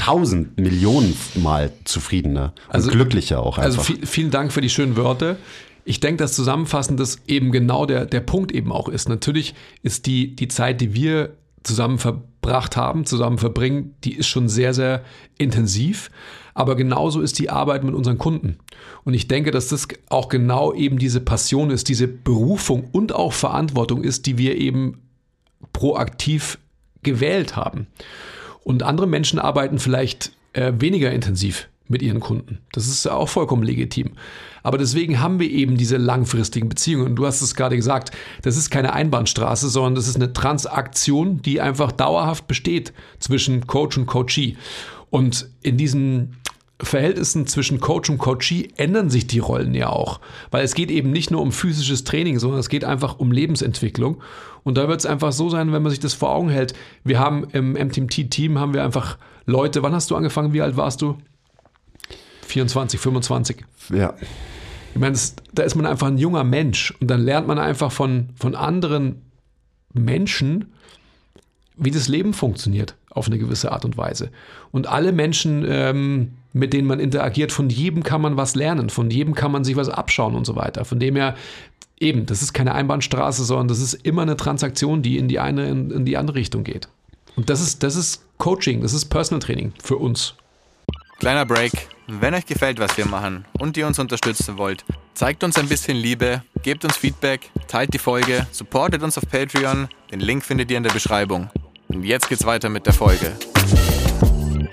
tausend Millionen Mal zufriedener Also- und glücklicher auch einfach. Also viel, vielen Dank für die schönen Worte. Ich denke, dass zusammenfassend das eben genau der, der Punkt eben auch ist. Natürlich ist die, die Zeit, die wir zusammen verbracht haben, zusammen verbringen, die ist schon sehr, sehr intensiv. Aber genauso ist die Arbeit mit unseren Kunden. Und ich denke, dass das auch genau eben diese Passion ist, diese Berufung und auch Verantwortung ist, die wir eben proaktiv gewählt haben. Und andere Menschen arbeiten vielleicht äh, weniger intensiv mit ihren Kunden. Das ist auch vollkommen legitim. Aber deswegen haben wir eben diese langfristigen Beziehungen. Und du hast es gerade gesagt, das ist keine Einbahnstraße, sondern das ist eine Transaktion, die einfach dauerhaft besteht zwischen Coach und Coachee. Und in diesen Verhältnissen zwischen Coach und Coachee ändern sich die Rollen ja auch. Weil es geht eben nicht nur um physisches Training, sondern es geht einfach um Lebensentwicklung. Und da wird es einfach so sein, wenn man sich das vor Augen hält. Wir haben im MTMT-Team haben wir einfach Leute, wann hast du angefangen? Wie alt warst du? 24, 25. Ja. Ich meine, das, da ist man einfach ein junger Mensch und dann lernt man einfach von, von anderen Menschen, wie das Leben funktioniert auf eine gewisse Art und Weise. Und alle Menschen, ähm, mit denen man interagiert, von jedem kann man was lernen, von jedem kann man sich was abschauen und so weiter. Von dem her, eben, das ist keine Einbahnstraße, sondern das ist immer eine Transaktion, die in die eine, in, in die andere Richtung geht. Und das ist, das ist Coaching, das ist Personal Training für uns. Kleiner Break. Wenn euch gefällt, was wir machen und ihr uns unterstützen wollt, zeigt uns ein bisschen Liebe, gebt uns Feedback, teilt die Folge, supportet uns auf Patreon. Den Link findet ihr in der Beschreibung. Und jetzt geht's weiter mit der Folge.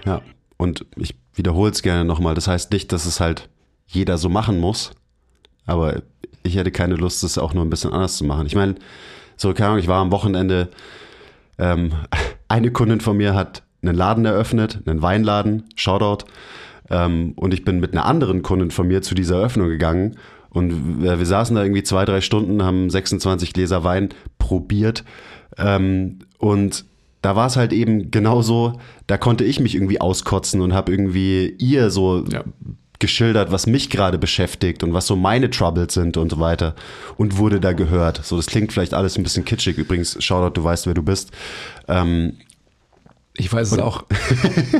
Ja, und ich wiederhole es gerne nochmal. Das heißt nicht, dass es halt jeder so machen muss, aber ich hätte keine Lust, das auch nur ein bisschen anders zu machen. Ich meine, so, keine Ahnung, ich war am Wochenende, ähm, eine Kundin von mir hat einen Laden eröffnet, einen Weinladen, Shoutout. Ähm, und ich bin mit einer anderen Kundin von mir zu dieser Eröffnung gegangen. Und wir, wir saßen da irgendwie zwei, drei Stunden, haben 26 Gläser Wein probiert. Ähm, und da war es halt eben genauso, da konnte ich mich irgendwie auskotzen und habe irgendwie ihr so Ja. geschildert, was mich gerade beschäftigt und was so meine Troubles sind und so weiter und wurde da gehört. So, das klingt vielleicht alles ein bisschen kitschig. Übrigens, Shoutout, du weißt, wer du bist. Ähm, Ich weiß es auch.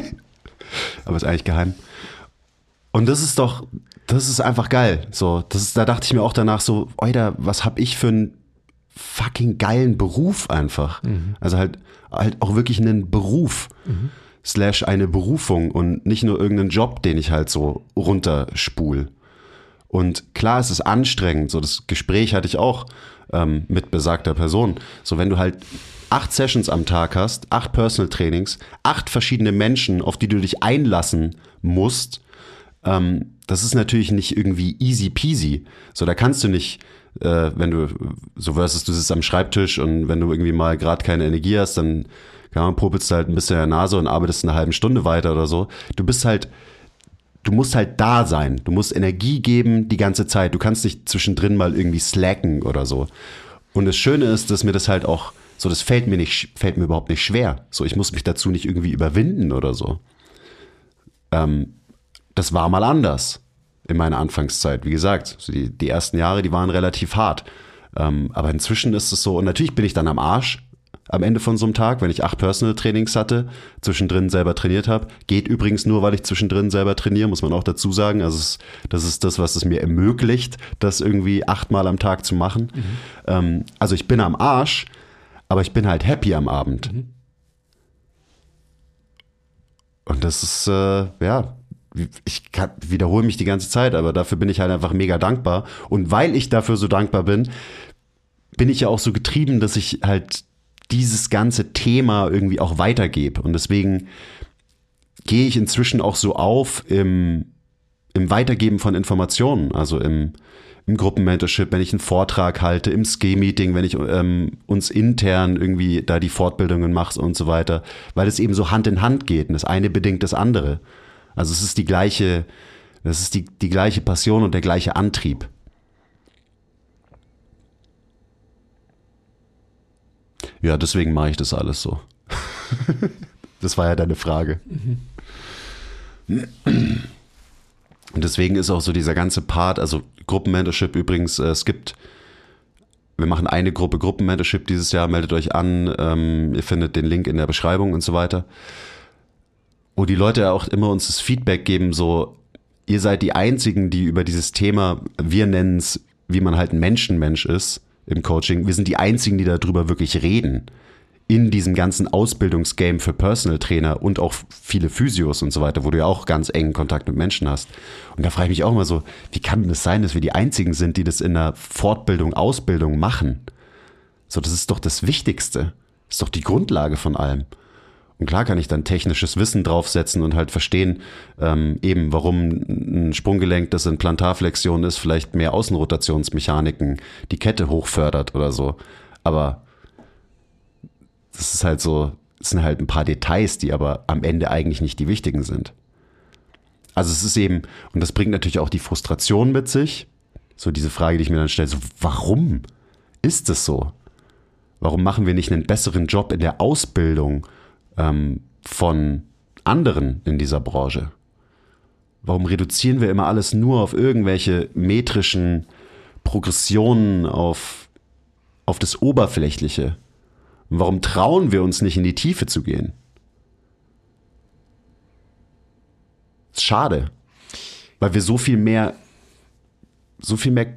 aber ist eigentlich geheim. Und das ist doch, das ist einfach geil. So, das ist, da dachte ich mir auch danach so, Oida, was hab ich für einen fucking geilen Beruf einfach. Also halt, halt auch wirklich einen Beruf. Slash eine Berufung und nicht nur irgendeinen Job, den ich halt so runterspul. Und klar, es ist anstrengend. So, das Gespräch hatte ich auch ähm, mit besagter Person. So, wenn du halt acht Sessions am Tag hast, acht Personal Trainings, acht verschiedene Menschen, auf die du dich einlassen musst, ähm, das ist natürlich nicht irgendwie easy peasy. So, da kannst du nicht, äh, wenn du, so versus du sitzt am Schreibtisch und wenn du irgendwie mal gerade keine Energie hast, dann kann man popelst du halt ein bisschen in der Nase und arbeitest eine halbe Stunde weiter oder so. Du bist halt, du musst halt da sein. Du musst Energie geben die ganze Zeit. Du kannst nicht zwischendrin mal irgendwie slacken oder so. Und das Schöne ist, dass mir das halt auch, so das fällt mir nicht, fällt mir überhaupt nicht schwer. So, ich muss mich dazu nicht irgendwie überwinden oder so. Ähm, das war mal anders in meiner Anfangszeit. Wie gesagt, die, die ersten Jahre, die waren relativ hart. Ähm, aber inzwischen ist es so, und natürlich bin ich dann am Arsch am Ende von so einem Tag, wenn ich acht Personal Trainings hatte, zwischendrin selber trainiert habe. Geht übrigens nur, weil ich zwischendrin selber trainiere, muss man auch dazu sagen. Also es, das ist das, was es mir ermöglicht, das irgendwie achtmal am Tag zu machen. Ähm, also ich bin am Arsch, aber ich bin halt happy am Abend. Und das ist, äh, ja, ich kann, wiederhole mich die ganze Zeit, aber dafür bin ich halt einfach mega dankbar. Und weil ich dafür so dankbar bin, bin ich ja auch so getrieben, dass ich halt dieses ganze Thema irgendwie auch weitergebe. Und deswegen gehe ich inzwischen auch so auf im, im Weitergeben von Informationen, also im, im Gruppenmentorship, wenn ich einen Vortrag halte, im Ski-Meeting, wenn ich ähm, uns intern irgendwie da die Fortbildungen mache und so weiter, weil es eben so Hand in Hand geht und das eine bedingt das andere. Also es ist die gleiche, das ist die, die gleiche Passion und der gleiche Antrieb. Ja, deswegen mache ich das alles so. das war ja deine Frage. Und deswegen ist auch so dieser ganze Part, also Gruppenmentorship übrigens, äh, es gibt, wir machen eine Gruppe Gruppenmentorship dieses Jahr, meldet euch an, ähm, ihr findet den Link in der Beschreibung und so weiter. Wo die Leute auch immer uns das Feedback geben, so, ihr seid die Einzigen, die über dieses Thema, wir nennen es, wie man halt ein Menschenmensch ist im Coaching, wir sind die Einzigen, die darüber wirklich reden. In diesem ganzen Ausbildungsgame für Personal Trainer und auch viele Physios und so weiter, wo du ja auch ganz engen Kontakt mit Menschen hast. Und da frage ich mich auch mal so, wie kann das sein, dass wir die Einzigen sind, die das in der Fortbildung, Ausbildung machen? So, das ist doch das Wichtigste. Ist doch die Grundlage von allem. Und klar kann ich dann technisches Wissen draufsetzen und halt verstehen, ähm, eben warum ein Sprunggelenk, das in Plantarflexion ist, vielleicht mehr Außenrotationsmechaniken die Kette hochfördert oder so. Aber das ist halt so, es sind halt ein paar Details, die aber am Ende eigentlich nicht die wichtigen sind. Also es ist eben, und das bringt natürlich auch die Frustration mit sich, so diese Frage, die ich mir dann stelle, so warum ist es so? Warum machen wir nicht einen besseren Job in der Ausbildung ähm, von anderen in dieser Branche? Warum reduzieren wir immer alles nur auf irgendwelche metrischen Progressionen, auf, auf das Oberflächliche? Und warum trauen wir uns nicht in die Tiefe zu gehen? Ist schade, weil wir so viel mehr, so viel mehr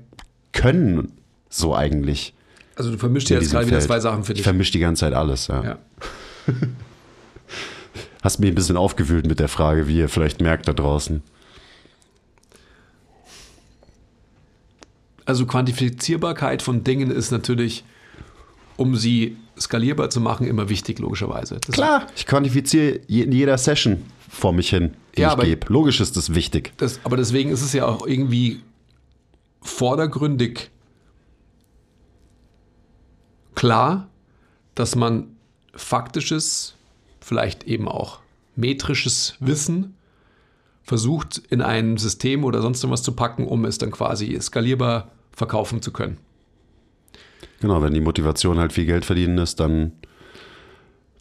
können, so eigentlich. Also du vermischst jetzt gerade wieder zwei Sachen für dich. Ich vermische die ganze Zeit alles, ja. ja. Hast mich ein bisschen aufgewühlt mit der Frage, wie ihr vielleicht merkt da draußen. Also Quantifizierbarkeit von Dingen ist natürlich, um sie skalierbar zu machen, immer wichtig, logischerweise. Das Klar, ich quantifiziere in jeder Session vor mich hin, die ja, ich gebe. Logisch ist das wichtig. Das, aber deswegen ist es ja auch irgendwie vordergründig klar, dass man faktisches, vielleicht eben auch metrisches Wissen versucht in ein System oder sonst irgendwas zu packen, um es dann quasi skalierbar verkaufen zu können. Genau, wenn die Motivation halt viel Geld verdienen ist, dann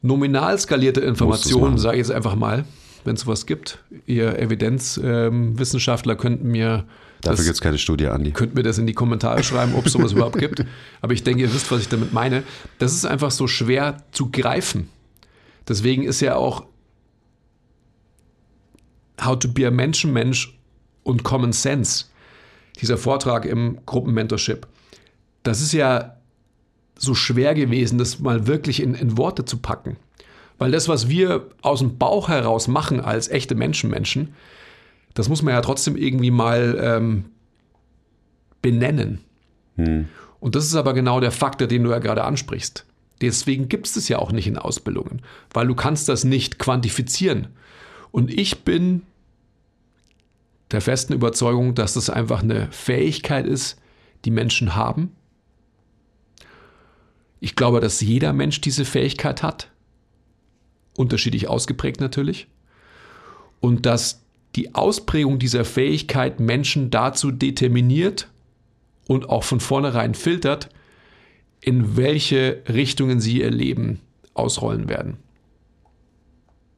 nominal skalierte Informationen, sage ich jetzt einfach mal, wenn es sowas gibt. Ihr Evidenzwissenschaftler ähm, könnten mir Dafür gibt es keine Studie, Andi. Könnt mir das in die Kommentare schreiben, ob es sowas überhaupt gibt. Aber ich denke, ihr wisst, was ich damit meine. Das ist einfach so schwer zu greifen. Deswegen ist ja auch How to be a Menschenmensch und Common Sense, dieser Vortrag im Gruppenmentorship, das ist ja so schwer gewesen, das mal wirklich in, in Worte zu packen. Weil das, was wir aus dem Bauch heraus machen als echte Menschenmenschen, das muss man ja trotzdem irgendwie mal ähm, benennen. Hm. Und das ist aber genau der Faktor, den du ja gerade ansprichst. Deswegen gibt es das ja auch nicht in Ausbildungen, weil du kannst das nicht quantifizieren. Und ich bin der festen Überzeugung, dass das einfach eine Fähigkeit ist, die Menschen haben. Ich glaube, dass jeder Mensch diese Fähigkeit hat unterschiedlich ausgeprägt natürlich. Und dass die Ausprägung dieser Fähigkeit Menschen dazu determiniert und auch von vornherein filtert, in welche Richtungen sie ihr Leben ausrollen werden.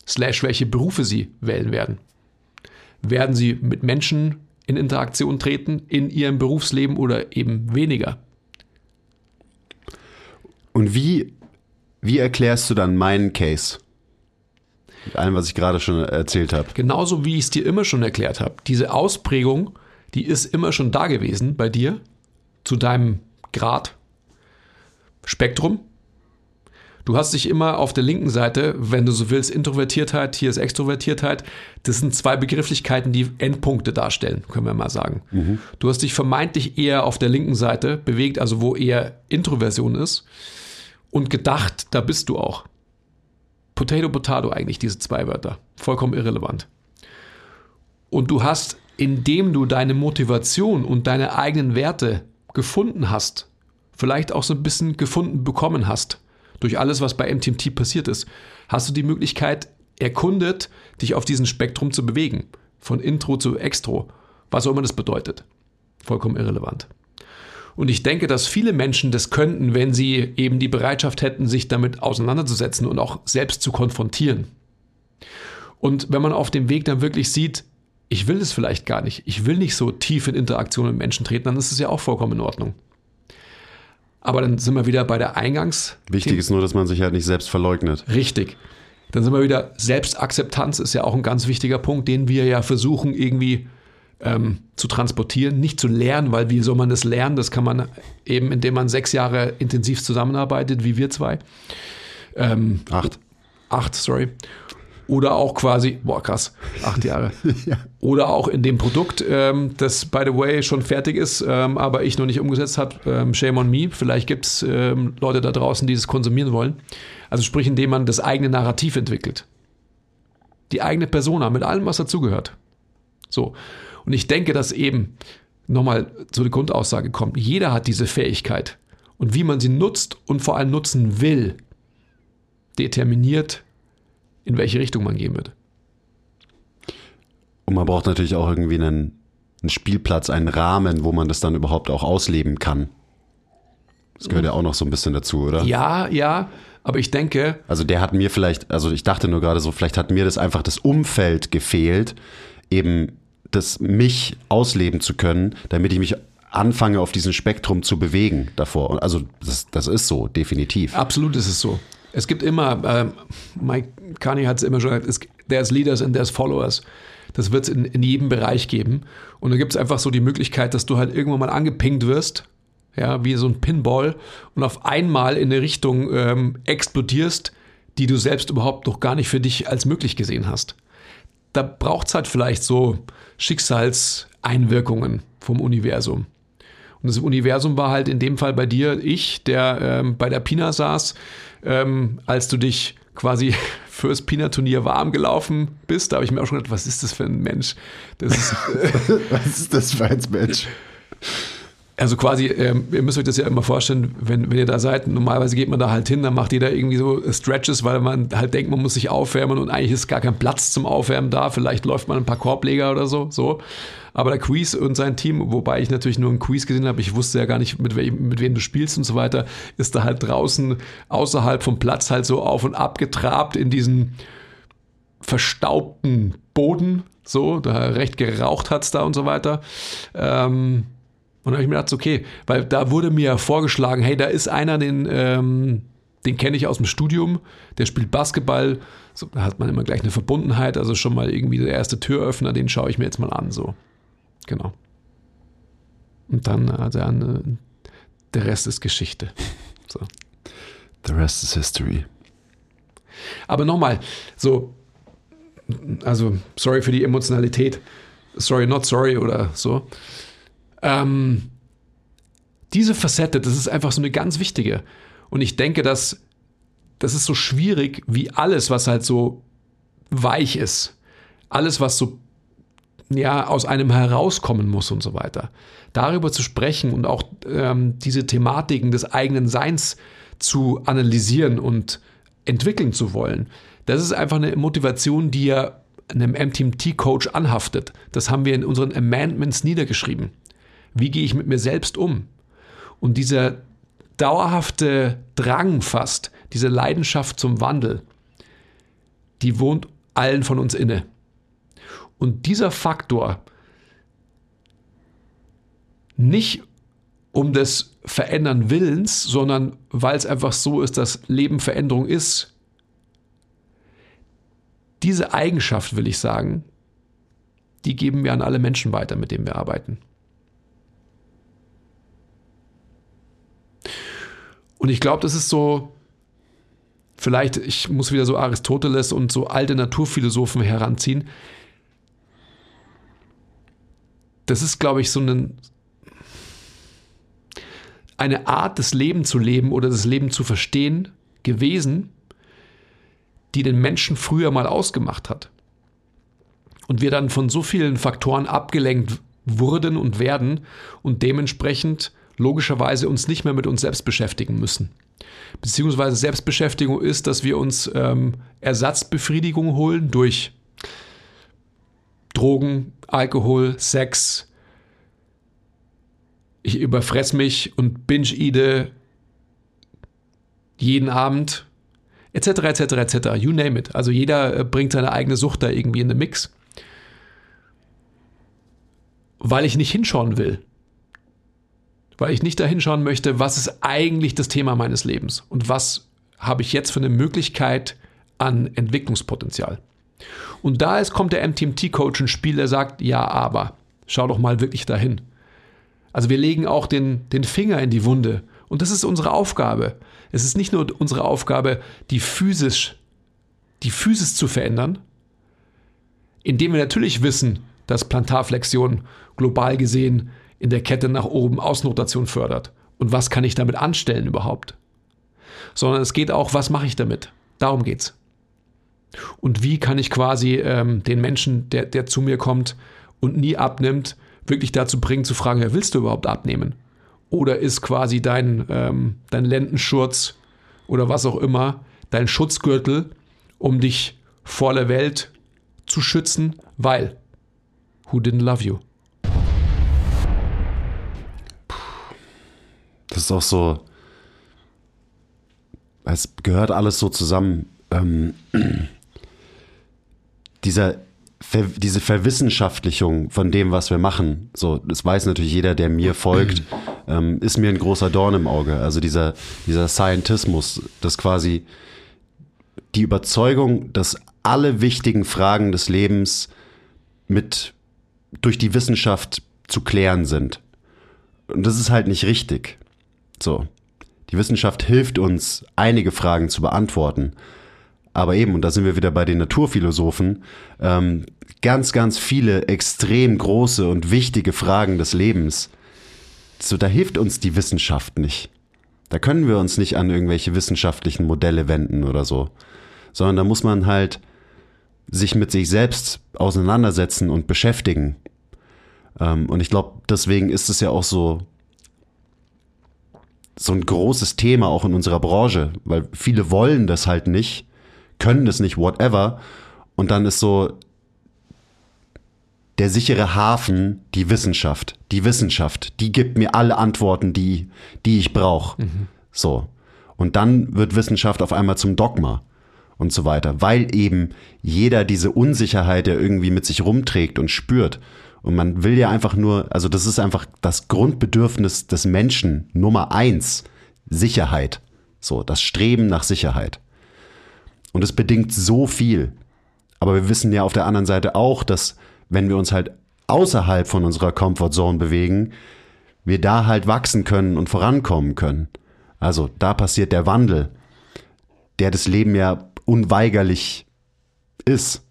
Slash welche Berufe sie wählen werden. Werden sie mit Menschen in Interaktion treten in ihrem Berufsleben oder eben weniger? Und wie, wie erklärst du dann meinen Case? Mit allem, was ich gerade schon erzählt habe. Genauso wie ich es dir immer schon erklärt habe. Diese Ausprägung, die ist immer schon da gewesen bei dir, zu deinem Grad, Spektrum. Du hast dich immer auf der linken Seite, wenn du so willst, Introvertiertheit, hier ist Extrovertiertheit. Das sind zwei Begrifflichkeiten, die Endpunkte darstellen, können wir mal sagen. Mhm. Du hast dich vermeintlich eher auf der linken Seite bewegt, also wo eher Introversion ist, und gedacht, da bist du auch. Potato, Potato eigentlich, diese zwei Wörter. Vollkommen irrelevant. Und du hast, indem du deine Motivation und deine eigenen Werte gefunden hast, vielleicht auch so ein bisschen gefunden bekommen hast, durch alles, was bei MTMT passiert ist, hast du die Möglichkeit erkundet, dich auf diesem Spektrum zu bewegen. Von Intro zu Extro. Was auch immer das bedeutet. Vollkommen irrelevant. Und ich denke, dass viele Menschen das könnten, wenn sie eben die Bereitschaft hätten, sich damit auseinanderzusetzen und auch selbst zu konfrontieren. Und wenn man auf dem Weg dann wirklich sieht, ich will es vielleicht gar nicht, ich will nicht so tief in Interaktion mit Menschen treten, dann ist es ja auch vollkommen in Ordnung. Aber dann sind wir wieder bei der Eingangs. Wichtig ist nur, dass man sich halt nicht selbst verleugnet. Richtig. Dann sind wir wieder, Selbstakzeptanz ist ja auch ein ganz wichtiger Punkt, den wir ja versuchen irgendwie ähm, zu transportieren, nicht zu lernen, weil wie soll man das lernen? Das kann man eben, indem man sechs Jahre intensiv zusammenarbeitet, wie wir zwei. Ähm, acht. Acht, sorry. Oder auch quasi, boah, krass, acht Jahre. ja. Oder auch in dem Produkt, ähm, das, by the way, schon fertig ist, ähm, aber ich noch nicht umgesetzt habe. Ähm, shame on me. Vielleicht gibt es ähm, Leute da draußen, die das konsumieren wollen. Also sprich, indem man das eigene Narrativ entwickelt. Die eigene Persona mit allem, was dazugehört. So. Und ich denke, dass eben nochmal zu der Grundaussage kommt. Jeder hat diese Fähigkeit. Und wie man sie nutzt und vor allem nutzen will, determiniert, in welche Richtung man gehen wird. Und man braucht natürlich auch irgendwie einen, einen Spielplatz, einen Rahmen, wo man das dann überhaupt auch ausleben kann. Das gehört ja auch noch so ein bisschen dazu, oder? Ja, ja, aber ich denke. Also der hat mir vielleicht, also ich dachte nur gerade so, vielleicht hat mir das einfach das Umfeld gefehlt, eben das mich ausleben zu können, damit ich mich anfange, auf diesem Spektrum zu bewegen davor. Also das, das ist so, definitiv. Absolut ist es so. Es gibt immer, äh, Mike Carney hat es immer schon gesagt, there's leaders and there's followers. Das wird es in, in jedem Bereich geben. Und da gibt es einfach so die Möglichkeit, dass du halt irgendwann mal angepinkt wirst, ja, wie so ein Pinball, und auf einmal in eine Richtung ähm, explodierst, die du selbst überhaupt noch gar nicht für dich als möglich gesehen hast. Da braucht es halt vielleicht so Schicksalseinwirkungen vom Universum. Und das Universum war halt in dem Fall bei dir ich, der ähm, bei der Pina saß, ähm, als du dich quasi fürs Pina-Turnier warm gelaufen bist. Da habe ich mir auch schon gedacht, was ist das für ein Mensch? Das ist, was ist das für ein Mensch? Also quasi, ähm, ihr müsst euch das ja immer vorstellen, wenn, wenn ihr da seid, normalerweise geht man da halt hin, dann macht jeder irgendwie so Stretches, weil man halt denkt, man muss sich aufwärmen und eigentlich ist gar kein Platz zum Aufwärmen da. Vielleicht läuft man ein paar Korbleger oder so. so. Aber der Quiz und sein Team, wobei ich natürlich nur einen Quiz gesehen habe, ich wusste ja gar nicht, mit, wem, mit wem du spielst und so weiter, ist da halt draußen außerhalb vom Platz halt so auf und ab getrabt in diesen verstaubten Boden, so, da recht geraucht hat es da und so weiter. Ähm, und dann habe ich mir gedacht, okay, weil da wurde mir vorgeschlagen, hey, da ist einer, den, ähm, den kenne ich aus dem Studium, der spielt Basketball, so, da hat man immer gleich eine Verbundenheit, also schon mal irgendwie der erste Türöffner, den schaue ich mir jetzt mal an, so. Genau. Und dann, also, äh, der Rest ist Geschichte. So. The rest is history. Aber nochmal, so, also, sorry für die Emotionalität, sorry, not sorry oder so. Ähm, diese Facette, das ist einfach so eine ganz wichtige. Und ich denke, dass das ist so schwierig wie alles, was halt so weich ist. Alles, was so ja, aus einem herauskommen muss und so weiter. Darüber zu sprechen und auch ähm, diese Thematiken des eigenen Seins zu analysieren und entwickeln zu wollen, das ist einfach eine Motivation, die ja einem MTMT-Coach anhaftet. Das haben wir in unseren Amendments niedergeschrieben. Wie gehe ich mit mir selbst um? Und dieser dauerhafte Drang fast, diese Leidenschaft zum Wandel, die wohnt allen von uns inne. Und dieser Faktor, nicht um des Verändern Willens, sondern weil es einfach so ist, dass Leben Veränderung ist, diese Eigenschaft, will ich sagen, die geben wir an alle Menschen weiter, mit denen wir arbeiten. Und ich glaube, das ist so, vielleicht, ich muss wieder so Aristoteles und so alte Naturphilosophen heranziehen. Das ist, glaube ich, so ein, eine Art, das Leben zu leben oder das Leben zu verstehen gewesen, die den Menschen früher mal ausgemacht hat. Und wir dann von so vielen Faktoren abgelenkt wurden und werden und dementsprechend logischerweise uns nicht mehr mit uns selbst beschäftigen müssen. Beziehungsweise Selbstbeschäftigung ist, dass wir uns ähm, Ersatzbefriedigung holen durch Drogen, Alkohol, Sex. Ich überfress mich und binge-eade jeden Abend, etc., etc., etc., you name it. Also jeder äh, bringt seine eigene Sucht da irgendwie in den Mix. Weil ich nicht hinschauen will weil ich nicht dahin schauen möchte, was ist eigentlich das Thema meines Lebens und was habe ich jetzt für eine Möglichkeit an Entwicklungspotenzial. Und da ist, kommt der MTMT-Coach ins Spiel, der sagt, ja, aber schau doch mal wirklich dahin. Also wir legen auch den, den Finger in die Wunde. Und das ist unsere Aufgabe. Es ist nicht nur unsere Aufgabe, die physisch, die Physis zu verändern, indem wir natürlich wissen, dass Plantarflexion global gesehen in der Kette nach oben Ausnotation fördert. Und was kann ich damit anstellen überhaupt? sondern es geht auch, was mache ich damit? Darum geht's. Und wie kann ich quasi ähm, den Menschen, der, der zu mir kommt und nie abnimmt, wirklich dazu bringen, zu fragen, willst du überhaupt abnehmen? Oder ist quasi dein, ähm, dein Lendenschurz oder was auch immer, dein Schutzgürtel, um dich vor der Welt zu schützen, weil who didn't love you? Das ist auch so, es gehört alles so zusammen. Ähm, dieser, Ver, diese Verwissenschaftlichung von dem, was wir machen, so, das weiß natürlich jeder, der mir folgt, ähm, ist mir ein großer Dorn im Auge. Also dieser, dieser Scientismus, das quasi die Überzeugung, dass alle wichtigen Fragen des Lebens mit durch die Wissenschaft zu klären sind. Und das ist halt nicht richtig. So. Die Wissenschaft hilft uns, einige Fragen zu beantworten. Aber eben, und da sind wir wieder bei den Naturphilosophen, ähm, ganz, ganz viele extrem große und wichtige Fragen des Lebens. So, da hilft uns die Wissenschaft nicht. Da können wir uns nicht an irgendwelche wissenschaftlichen Modelle wenden oder so. Sondern da muss man halt sich mit sich selbst auseinandersetzen und beschäftigen. Ähm, und ich glaube, deswegen ist es ja auch so, so ein großes Thema auch in unserer Branche, weil viele wollen das halt nicht können das nicht, whatever. Und dann ist so der sichere Hafen die Wissenschaft. Die Wissenschaft, die gibt mir alle Antworten, die, die ich brauche. Mhm. So. Und dann wird Wissenschaft auf einmal zum Dogma und so weiter, weil eben jeder diese Unsicherheit ja irgendwie mit sich rumträgt und spürt. Und man will ja einfach nur, also das ist einfach das Grundbedürfnis des Menschen Nummer eins, Sicherheit. So, das Streben nach Sicherheit. Und es bedingt so viel. Aber wir wissen ja auf der anderen Seite auch, dass wenn wir uns halt außerhalb von unserer Comfortzone bewegen, wir da halt wachsen können und vorankommen können. Also da passiert der Wandel, der das Leben ja unweigerlich ist.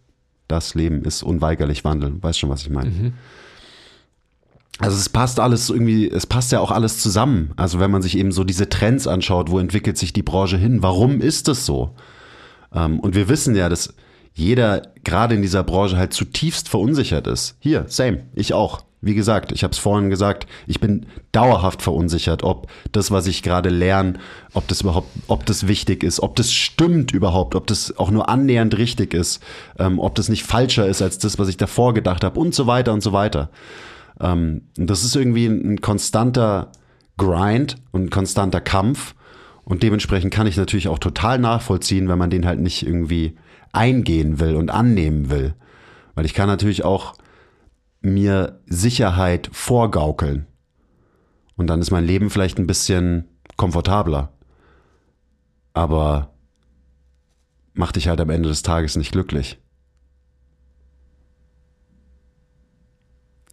Das Leben ist unweigerlich Wandel. Weißt schon, was ich meine? Mhm. Also es passt alles irgendwie, es passt ja auch alles zusammen. Also wenn man sich eben so diese Trends anschaut, wo entwickelt sich die Branche hin? Warum ist es so? Ähm, und wir wissen ja, dass jeder gerade in dieser Branche halt zutiefst verunsichert ist. Hier, same, ich auch. Wie gesagt, ich habe es vorhin gesagt, ich bin dauerhaft verunsichert, ob das, was ich gerade lerne, ob das überhaupt, ob das wichtig ist, ob das stimmt überhaupt, ob das auch nur annähernd richtig ist, ähm, ob das nicht falscher ist als das, was ich davor gedacht habe und so weiter und so weiter. Ähm, das ist irgendwie ein, ein konstanter Grind und ein konstanter Kampf. Und dementsprechend kann ich natürlich auch total nachvollziehen, wenn man den halt nicht irgendwie eingehen will und annehmen will. Weil ich kann natürlich auch mir Sicherheit vorgaukeln. Und dann ist mein Leben vielleicht ein bisschen komfortabler. Aber macht dich halt am Ende des Tages nicht glücklich.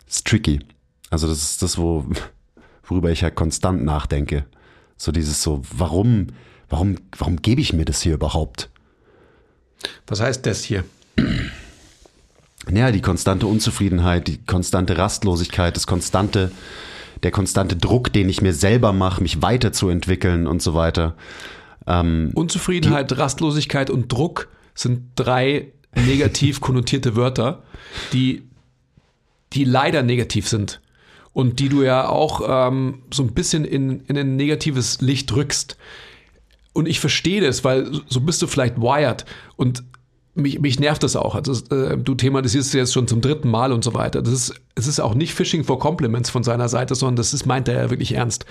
Ist tricky. Also das ist das, wo, worüber ich halt konstant nachdenke. So dieses so, warum, warum, warum gebe ich mir das hier überhaupt? Was heißt das hier? Naja, die konstante Unzufriedenheit, die konstante Rastlosigkeit, das konstante, der konstante Druck, den ich mir selber mache, mich weiterzuentwickeln und so weiter. Ähm, Unzufriedenheit, die, Rastlosigkeit und Druck sind drei negativ konnotierte Wörter, die, die leider negativ sind und die du ja auch ähm, so ein bisschen in, in ein negatives Licht rückst. Und ich verstehe das, weil so bist du vielleicht wired und mich, mich nervt das auch. Also äh, du thematisierst es jetzt schon zum dritten Mal und so weiter. Das ist, es ist auch nicht Phishing for Compliments von seiner Seite, sondern das ist, meint er ja wirklich ernst.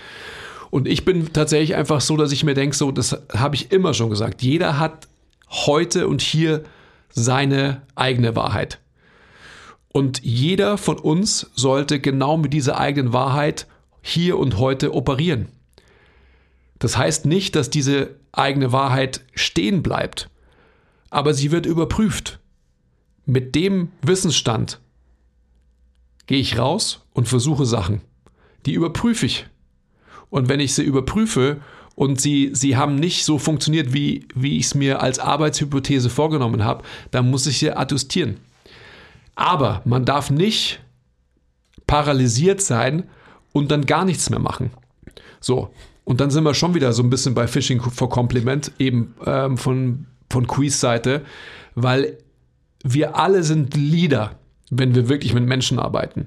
Und ich bin tatsächlich einfach so, dass ich mir denke, so, das habe ich immer schon gesagt. Jeder hat heute und hier seine eigene Wahrheit. Und jeder von uns sollte genau mit dieser eigenen Wahrheit hier und heute operieren. Das heißt nicht, dass diese eigene Wahrheit stehen bleibt, aber sie wird überprüft. Mit dem Wissensstand gehe ich raus und versuche Sachen. Die überprüfe ich. Und wenn ich sie überprüfe und sie, sie haben nicht so funktioniert, wie, wie ich es mir als Arbeitshypothese vorgenommen habe, dann muss ich sie adjustieren. Aber man darf nicht paralysiert sein und dann gar nichts mehr machen. So, Und dann sind wir schon wieder so ein bisschen bei Fishing for Compliment, eben ähm, von, von Quiz Seite, weil wir alle sind Leader, wenn wir wirklich mit Menschen arbeiten.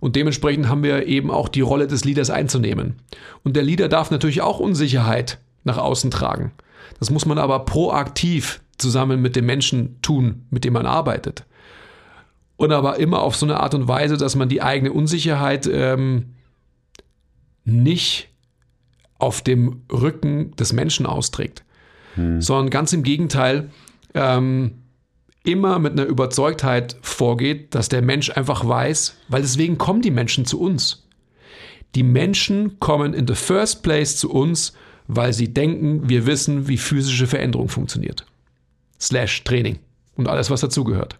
Und dementsprechend haben wir eben auch die Rolle des Leaders einzunehmen. Und der Leader darf natürlich auch Unsicherheit nach außen tragen. Das muss man aber proaktiv zusammen mit dem Menschen tun, mit dem man arbeitet. Und aber immer auf so eine Art und Weise, dass man die eigene Unsicherheit ähm, nicht auf dem Rücken des Menschen austrägt, hm. sondern ganz im Gegenteil ähm, immer mit einer Überzeugtheit vorgeht, dass der Mensch einfach weiß, weil deswegen kommen die Menschen zu uns. Die Menschen kommen in the first place zu uns, weil sie denken, wir wissen, wie physische Veränderung funktioniert. Slash Training und alles, was dazugehört.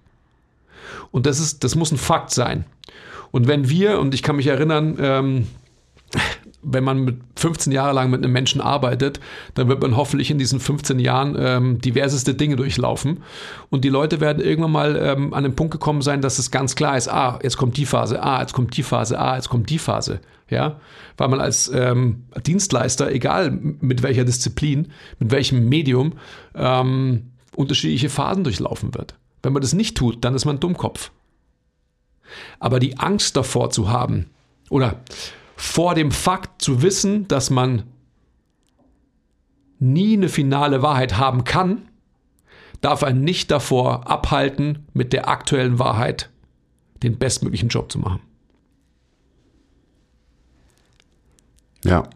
Und das ist, das muss ein Fakt sein. Und wenn wir, und ich kann mich erinnern, ähm, wenn man mit 15 Jahre lang mit einem Menschen arbeitet, dann wird man hoffentlich in diesen 15 Jahren ähm, diverseste Dinge durchlaufen. Und die Leute werden irgendwann mal ähm, an den Punkt gekommen sein, dass es ganz klar ist, ah, jetzt kommt die Phase, ah, jetzt kommt die Phase, ah, jetzt kommt die Phase. Ja, weil man als ähm, Dienstleister, egal mit welcher Disziplin, mit welchem Medium, ähm, unterschiedliche Phasen durchlaufen wird. Wenn man das nicht tut, dann ist man Dummkopf. Aber die Angst davor zu haben, oder vor dem Fakt zu wissen, dass man nie eine finale Wahrheit haben kann, darf einen nicht davor abhalten, mit der aktuellen Wahrheit den bestmöglichen Job zu machen. Ja.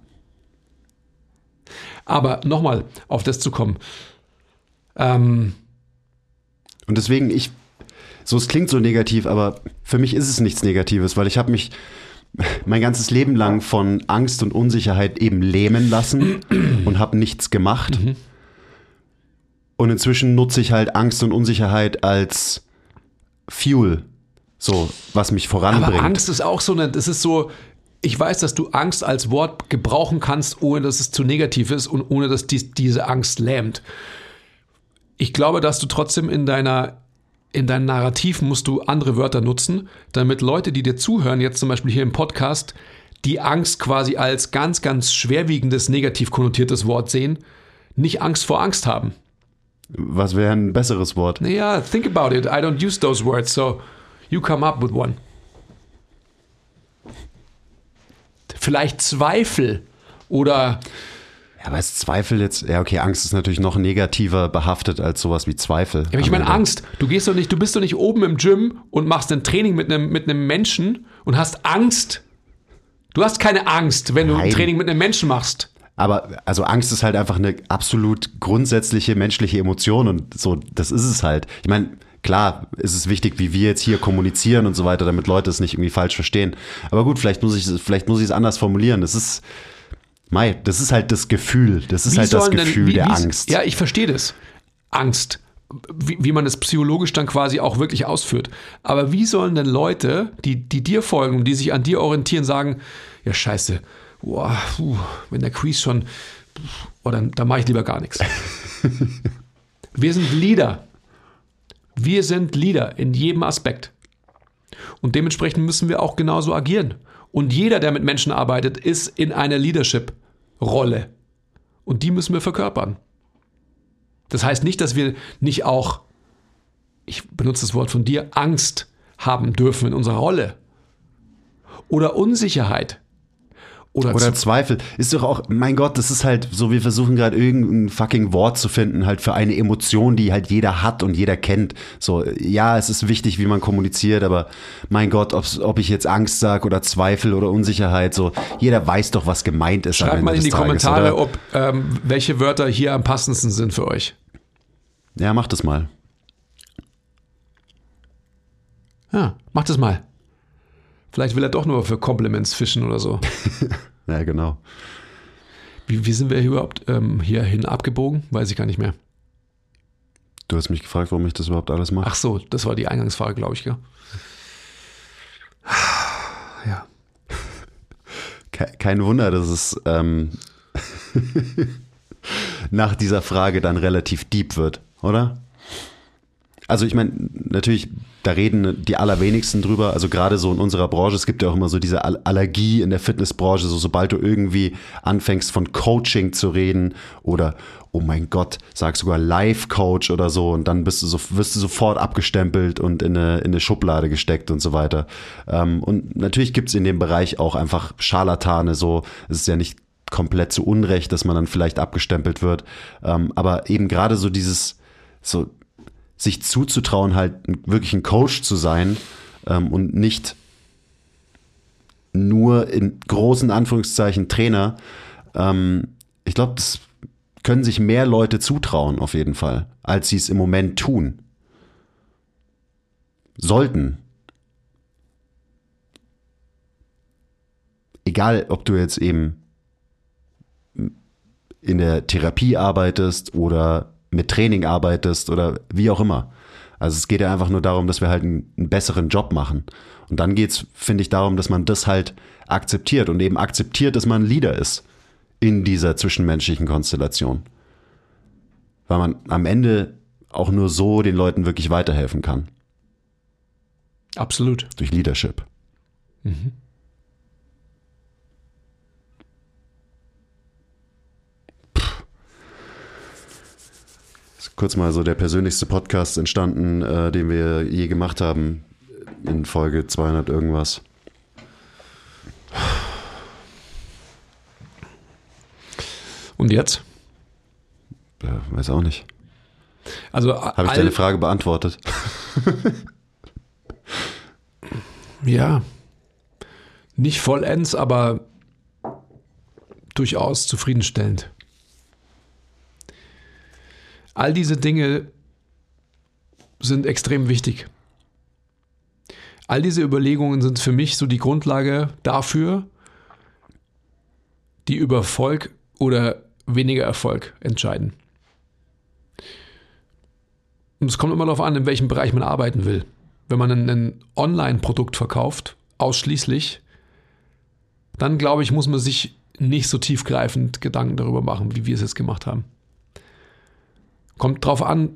Aber nochmal auf das zu kommen. Ähm, Und deswegen, ich, so es klingt so negativ, aber für mich ist es nichts Negatives, weil ich habe mich mein ganzes Leben lang von Angst und Unsicherheit eben lähmen lassen und habe nichts gemacht. Mhm. Und inzwischen nutze ich halt Angst und Unsicherheit als Fuel, so was mich voranbringt. Aber Angst ist auch so eine, das ist so, ich weiß, dass du Angst als Wort gebrauchen kannst, ohne dass es zu negativ ist und ohne dass dies, diese Angst lähmt. Ich glaube, dass du trotzdem in deiner in deinem Narrativ musst du andere Wörter nutzen, damit Leute, die dir zuhören, jetzt zum Beispiel hier im Podcast, die Angst quasi als ganz, ganz schwerwiegendes, negativ konnotiertes Wort sehen, nicht Angst vor Angst haben. Was wäre ein besseres Wort? Naja, think about it. I don't use those words, so you come up with one. Vielleicht Zweifel oder aber ist Zweifel jetzt, ja, okay, Angst ist natürlich noch negativer behaftet als sowas wie Zweifel. Ja, aber ich meine, Angst. Du gehst doch nicht, du bist doch nicht oben im Gym und machst ein Training mit einem, mit einem Menschen und hast Angst. Du hast keine Angst, wenn Nein. du ein Training mit einem Menschen machst. Aber also Angst ist halt einfach eine absolut grundsätzliche menschliche Emotion und so, das ist es halt. Ich meine, klar ist es wichtig, wie wir jetzt hier kommunizieren und so weiter, damit Leute es nicht irgendwie falsch verstehen. Aber gut, vielleicht muss ich, vielleicht muss ich es anders formulieren. Es ist, Mai, das ist halt das Gefühl. Das ist wie halt das Gefühl denn, wie, der Angst. Ja, ich verstehe das. Angst. Wie, wie, man das psychologisch dann quasi auch wirklich ausführt. Aber wie sollen denn Leute, die, die dir folgen und die sich an dir orientieren, sagen, ja scheiße, boah, puh, wenn der Crease schon, oh, dann, dann mache ich lieber gar nichts. Wir sind Leader. Wir sind Leader in jedem Aspekt. Und dementsprechend müssen wir auch genauso agieren. Und jeder, der mit Menschen arbeitet, ist in einer Leadership-Rolle. Und die müssen wir verkörpern. Das heißt nicht, dass wir nicht auch, ich benutze das Wort von dir, Angst haben dürfen in unserer Rolle. Oder Unsicherheit. Oder, Oder Zweifel. Ist doch auch, mein Gott, das ist halt so, wir versuchen gerade irgendein fucking Wort zu finden, halt für eine Emotion, die halt jeder hat und jeder kennt. So, ja, es ist wichtig, wie man kommuniziert, aber mein Gott, ob ich jetzt Angst sage oder Zweifel oder Unsicherheit, so, jeder weiß doch, was gemeint ist. Schreibt mal in die Tages, Kommentare, oder? ob ähm, welche Wörter hier am passendsten sind für euch. Ja, macht es mal. Ja, macht es mal. Vielleicht will er doch nur für Compliments fischen oder so. ja, genau. Wie, wie sind wir überhaupt ähm, hierhin abgebogen? Weiß ich gar nicht mehr. Du hast mich gefragt, warum ich das überhaupt alles mache. Ach so, das war die Eingangsfrage, glaube ich, gell? Ja. Kein Wunder, dass es ähm, nach dieser Frage dann relativ deep wird, oder? Also ich meine, natürlich da reden die allerwenigsten drüber. Also gerade so in unserer Branche, es gibt ja auch immer so diese Allergie in der Fitnessbranche, so sobald du irgendwie anfängst von Coaching zu reden oder oh mein Gott, sag sogar Life-Coach oder so und dann bist du so, wirst du sofort abgestempelt und in eine, in eine Schublade gesteckt und so weiter. Ähm, und natürlich gibt es in dem Bereich auch einfach Scharlatane, so, es ist ja nicht komplett zu Unrecht, dass man dann vielleicht abgestempelt wird. Ähm, aber eben gerade so dieses, so sich zuzutrauen, halt wirklich ein Coach zu sein ähm, und nicht nur in großen Anführungszeichen Trainer. Ähm, ich glaube, das können sich mehr Leute zutrauen, auf jeden Fall, als sie es im Moment tun. Sollten. Egal, ob du jetzt eben in der Therapie arbeitest oder mit Training arbeitest oder wie auch immer. Also es geht ja einfach nur darum, dass wir halt einen, einen besseren Job machen. Und dann geht es, finde ich, darum, dass man das halt akzeptiert und eben akzeptiert, dass man ein Leader ist in dieser zwischenmenschlichen Konstellation. Weil man am Ende auch nur so den Leuten wirklich weiterhelfen kann. Absolut. Durch Leadership. Mhm. Kurz mal so der persönlichste Podcast entstanden, äh, den wir je gemacht haben in Folge 200 irgendwas. Und jetzt? Ja, weiß auch nicht. Also habe ich deine Frage beantwortet? ja, nicht vollends, aber durchaus zufriedenstellend. All diese Dinge sind extrem wichtig. All diese Überlegungen sind für mich so die Grundlage dafür, die über Erfolg oder weniger Erfolg entscheiden. Und es kommt immer darauf an, in welchem Bereich man arbeiten will. Wenn man ein Online-Produkt verkauft, ausschließlich, dann glaube ich, muss man sich nicht so tiefgreifend Gedanken darüber machen, wie wir es jetzt gemacht haben. Kommt drauf an,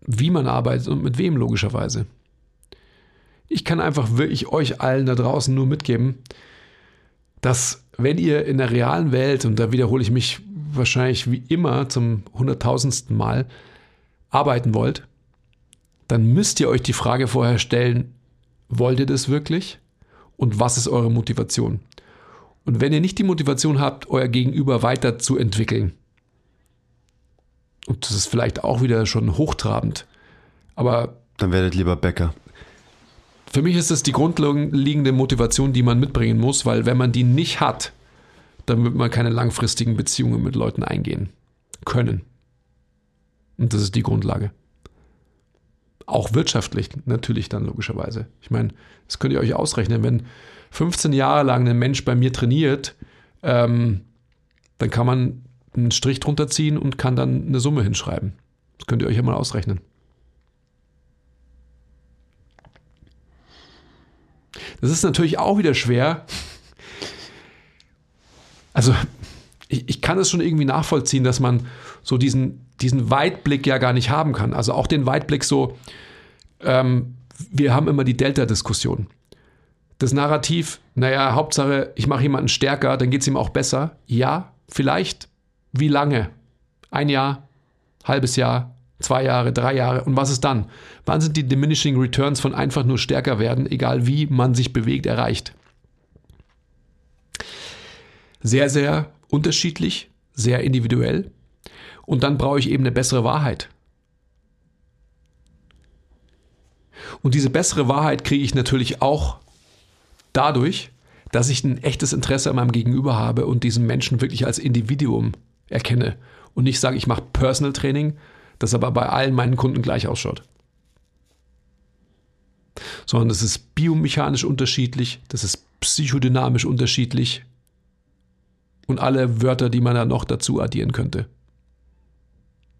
wie man arbeitet und mit wem logischerweise. Ich kann einfach wirklich euch allen da draußen nur mitgeben, dass wenn ihr in der realen Welt, und da wiederhole ich mich wahrscheinlich wie immer zum hunderttausendsten Mal, arbeiten wollt, dann müsst ihr euch die Frage vorher stellen, wollt ihr das wirklich? Und was ist eure Motivation? Und wenn ihr nicht die Motivation habt, euer Gegenüber weiterzuentwickeln, und das ist vielleicht auch wieder schon hochtrabend. Aber. Dann werdet lieber Bäcker. Für mich ist das die grundlegende Motivation, die man mitbringen muss, weil wenn man die nicht hat, dann wird man keine langfristigen Beziehungen mit Leuten eingehen können. Und das ist die Grundlage. Auch wirtschaftlich natürlich dann logischerweise. Ich meine, das könnt ihr euch ausrechnen, wenn 15 Jahre lang ein Mensch bei mir trainiert, ähm, dann kann man einen Strich drunter ziehen und kann dann eine Summe hinschreiben. Das könnt ihr euch ja mal ausrechnen. Das ist natürlich auch wieder schwer. Also, ich, ich kann es schon irgendwie nachvollziehen, dass man so diesen, diesen Weitblick ja gar nicht haben kann. Also auch den Weitblick so, ähm, wir haben immer die Delta-Diskussion. Das Narrativ, naja, Hauptsache, ich mache jemanden stärker, dann geht es ihm auch besser. Ja, vielleicht wie lange? Ein Jahr, halbes Jahr, zwei Jahre, drei Jahre. Und was ist dann? Wann sind die diminishing returns von einfach nur stärker werden, egal wie man sich bewegt, erreicht? Sehr, sehr unterschiedlich, sehr individuell. Und dann brauche ich eben eine bessere Wahrheit. Und diese bessere Wahrheit kriege ich natürlich auch dadurch, dass ich ein echtes Interesse an meinem Gegenüber habe und diesen Menschen wirklich als Individuum erkenne und nicht sage, ich mache Personal Training, das aber bei allen meinen Kunden gleich ausschaut. Sondern das ist biomechanisch unterschiedlich, das ist psychodynamisch unterschiedlich und alle Wörter, die man da noch dazu addieren könnte.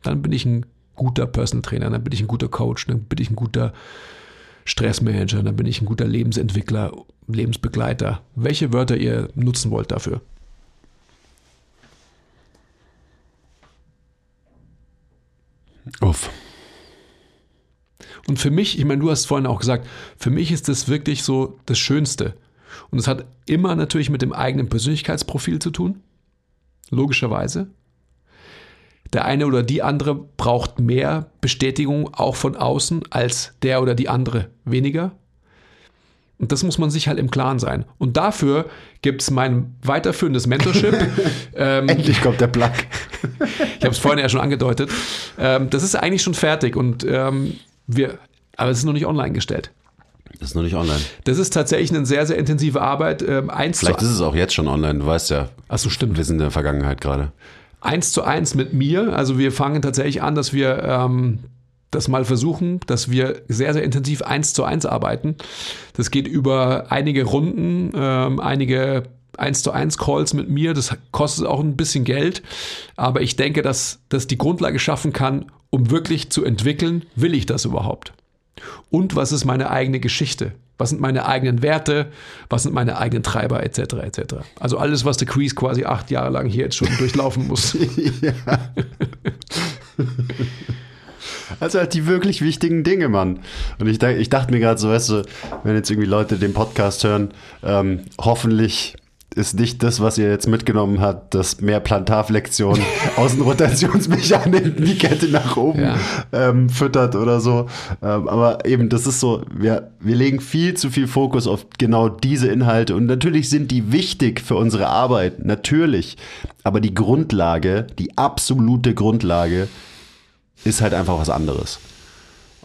Dann bin ich ein guter Personal Trainer, dann bin ich ein guter Coach, dann bin ich ein guter Stressmanager, dann bin ich ein guter Lebensentwickler, Lebensbegleiter. Welche Wörter ihr nutzen wollt dafür. Uff. Und für mich, ich meine, du hast vorhin auch gesagt, für mich ist das wirklich so das Schönste. Und es hat immer natürlich mit dem eigenen Persönlichkeitsprofil zu tun. Logischerweise. Der eine oder die andere braucht mehr Bestätigung auch von außen als der oder die andere weniger. Und das muss man sich halt im Klaren sein. Und dafür gibt es mein weiterführendes Mentorship. ähm, Endlich kommt der Plug. ich habe es vorhin ja schon angedeutet. Ähm, das ist eigentlich schon fertig und ähm, wir, aber es ist noch nicht online gestellt. Das ist noch nicht online. Das ist tatsächlich eine sehr, sehr intensive Arbeit. Ähm, eins Vielleicht ist es auch jetzt schon online, du weißt ja. Ach so, stimmt. Wir sind in der Vergangenheit gerade. Eins zu eins mit mir. Also wir fangen tatsächlich an, dass wir ähm, das mal versuchen, dass wir sehr, sehr intensiv eins zu eins arbeiten. Das geht über einige Runden, ähm, einige eins zu eins Calls mit mir. Das kostet auch ein bisschen Geld. Aber ich denke, dass das die Grundlage schaffen kann, um wirklich zu entwickeln, will ich das überhaupt? Und was ist meine eigene Geschichte? Was sind meine eigenen Werte? Was sind meine eigenen Treiber, etc., etc. Also alles, was der Quiz quasi acht Jahre lang hier jetzt schon durchlaufen muss. ja. Also halt die wirklich wichtigen Dinge, Mann. Und ich, ich dachte mir gerade so, weißt du, wenn jetzt irgendwie Leute den Podcast hören, ähm, hoffentlich ist nicht das, was ihr jetzt mitgenommen habt, dass mehr Plantarflexion Außenrotationsmechaniken die Kette nach oben ja. ähm, füttert oder so. Ähm, aber eben, das ist so, wir, wir legen viel zu viel Fokus auf genau diese Inhalte und natürlich sind die wichtig für unsere Arbeit, natürlich. Aber die Grundlage, die absolute Grundlage ist halt einfach was anderes.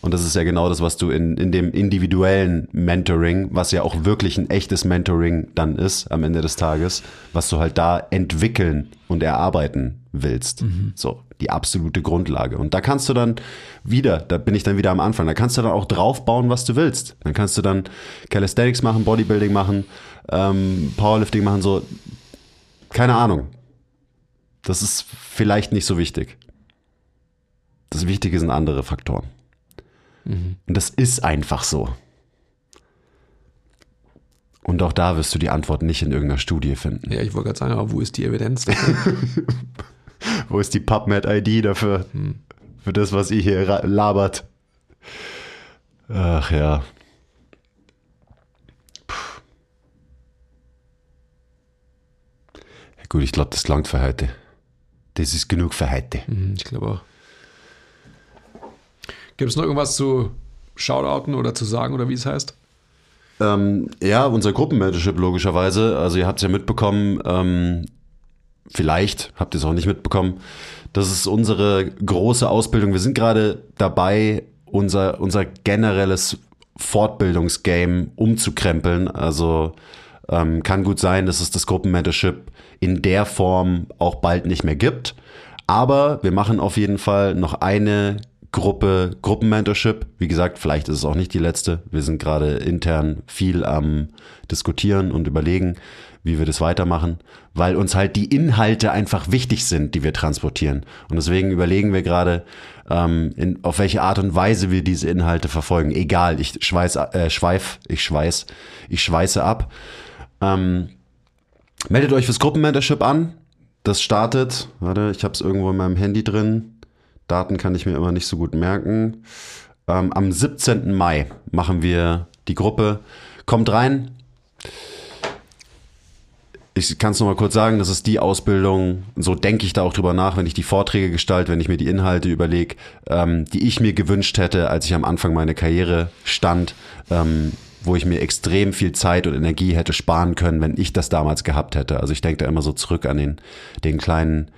Und das ist ja genau das, was du in, in dem individuellen Mentoring, was ja auch wirklich ein echtes Mentoring dann ist am Ende des Tages, was du halt da entwickeln und erarbeiten willst. Mhm. So, die absolute Grundlage. Und da kannst du dann wieder, da bin ich dann wieder am Anfang, da kannst du dann auch draufbauen, was du willst. Dann kannst du dann Calisthenics machen, Bodybuilding machen, ähm, Powerlifting machen, so. Keine Ahnung. Das ist vielleicht nicht so wichtig. Das Wichtige sind andere Faktoren. Mhm. Und das ist einfach so. Und auch da wirst du die Antwort nicht in irgendeiner Studie finden. Ja, ich wollte gerade sagen, aber wo ist die Evidenz? wo ist die PubMed-ID dafür? Hm. Für das, was ihr hier labert. Ach ja. Ja gut, ich glaube, das langt für heute. Das ist genug für heute. Mhm, ich glaube auch. Gibt es noch irgendwas zu Shoutouten oder zu sagen oder wie es heißt? Ähm, ja, unser Gruppenmentorship logischerweise. Also ihr habt es ja mitbekommen, ähm, vielleicht habt ihr es auch nicht mitbekommen. Das ist unsere große Ausbildung. Wir sind gerade dabei, unser, unser generelles Fortbildungsgame umzukrempeln. Also ähm, kann gut sein, dass es das Gruppenmentorship in der Form auch bald nicht mehr gibt. Aber wir machen auf jeden Fall noch eine Gruppe, Gruppenmentorship. Wie gesagt, vielleicht ist es auch nicht die letzte. Wir sind gerade intern viel am diskutieren und überlegen, wie wir das weitermachen, weil uns halt die Inhalte einfach wichtig sind, die wir transportieren. Und deswegen überlegen wir gerade, ähm, in, auf welche Art und Weise wir diese Inhalte verfolgen. Egal, ich schweiß, äh, schweif, ich schweiß, ich schweiße ab. Ähm, meldet euch fürs Gruppenmentorship an. Das startet, warte, ich habe es irgendwo in meinem Handy drin. Daten kann ich mir immer nicht so gut merken. Ähm, am 17. Mai machen wir die Gruppe. Kommt rein. Ich kann es nochmal kurz sagen, das ist die Ausbildung, so denke ich da auch drüber nach, wenn ich die Vorträge gestalte, wenn ich mir die Inhalte überlege, ähm, die ich mir gewünscht hätte, als ich am Anfang meiner Karriere stand, ähm, wo ich mir extrem viel Zeit und Energie hätte sparen können, wenn ich das damals gehabt hätte. Also ich denke da immer so zurück an den, den kleinen,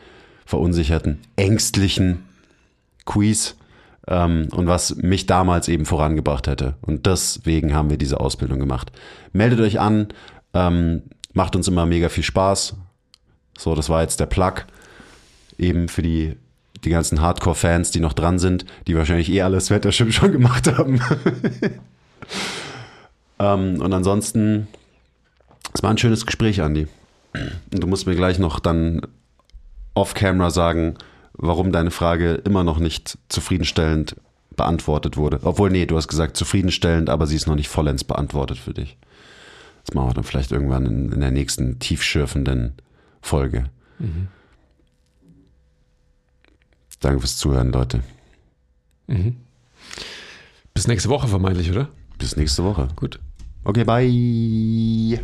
verunsicherten, ängstlichen Quiz ähm, und was mich damals eben vorangebracht hätte. Und deswegen haben wir diese Ausbildung gemacht. Meldet euch an, ähm, macht uns immer mega viel Spaß. So, das war jetzt der Plug eben für die, die ganzen Hardcore-Fans, die noch dran sind, die wahrscheinlich eh alles Wettership schon gemacht haben. ähm, und ansonsten, es war ein schönes Gespräch, Andi. Und du musst mir gleich noch dann off-camera sagen, warum deine Frage immer noch nicht zufriedenstellend beantwortet wurde. Obwohl, nee, du hast gesagt zufriedenstellend, aber sie ist noch nicht vollends beantwortet für dich. Das machen wir dann vielleicht irgendwann in, in der nächsten tiefschürfenden Folge. Mhm. Danke fürs Zuhören, Leute. Mhm. Bis Bis nächste Woche vermeintlich, oder? Bis nächste Woche. Gut. Okay, bye.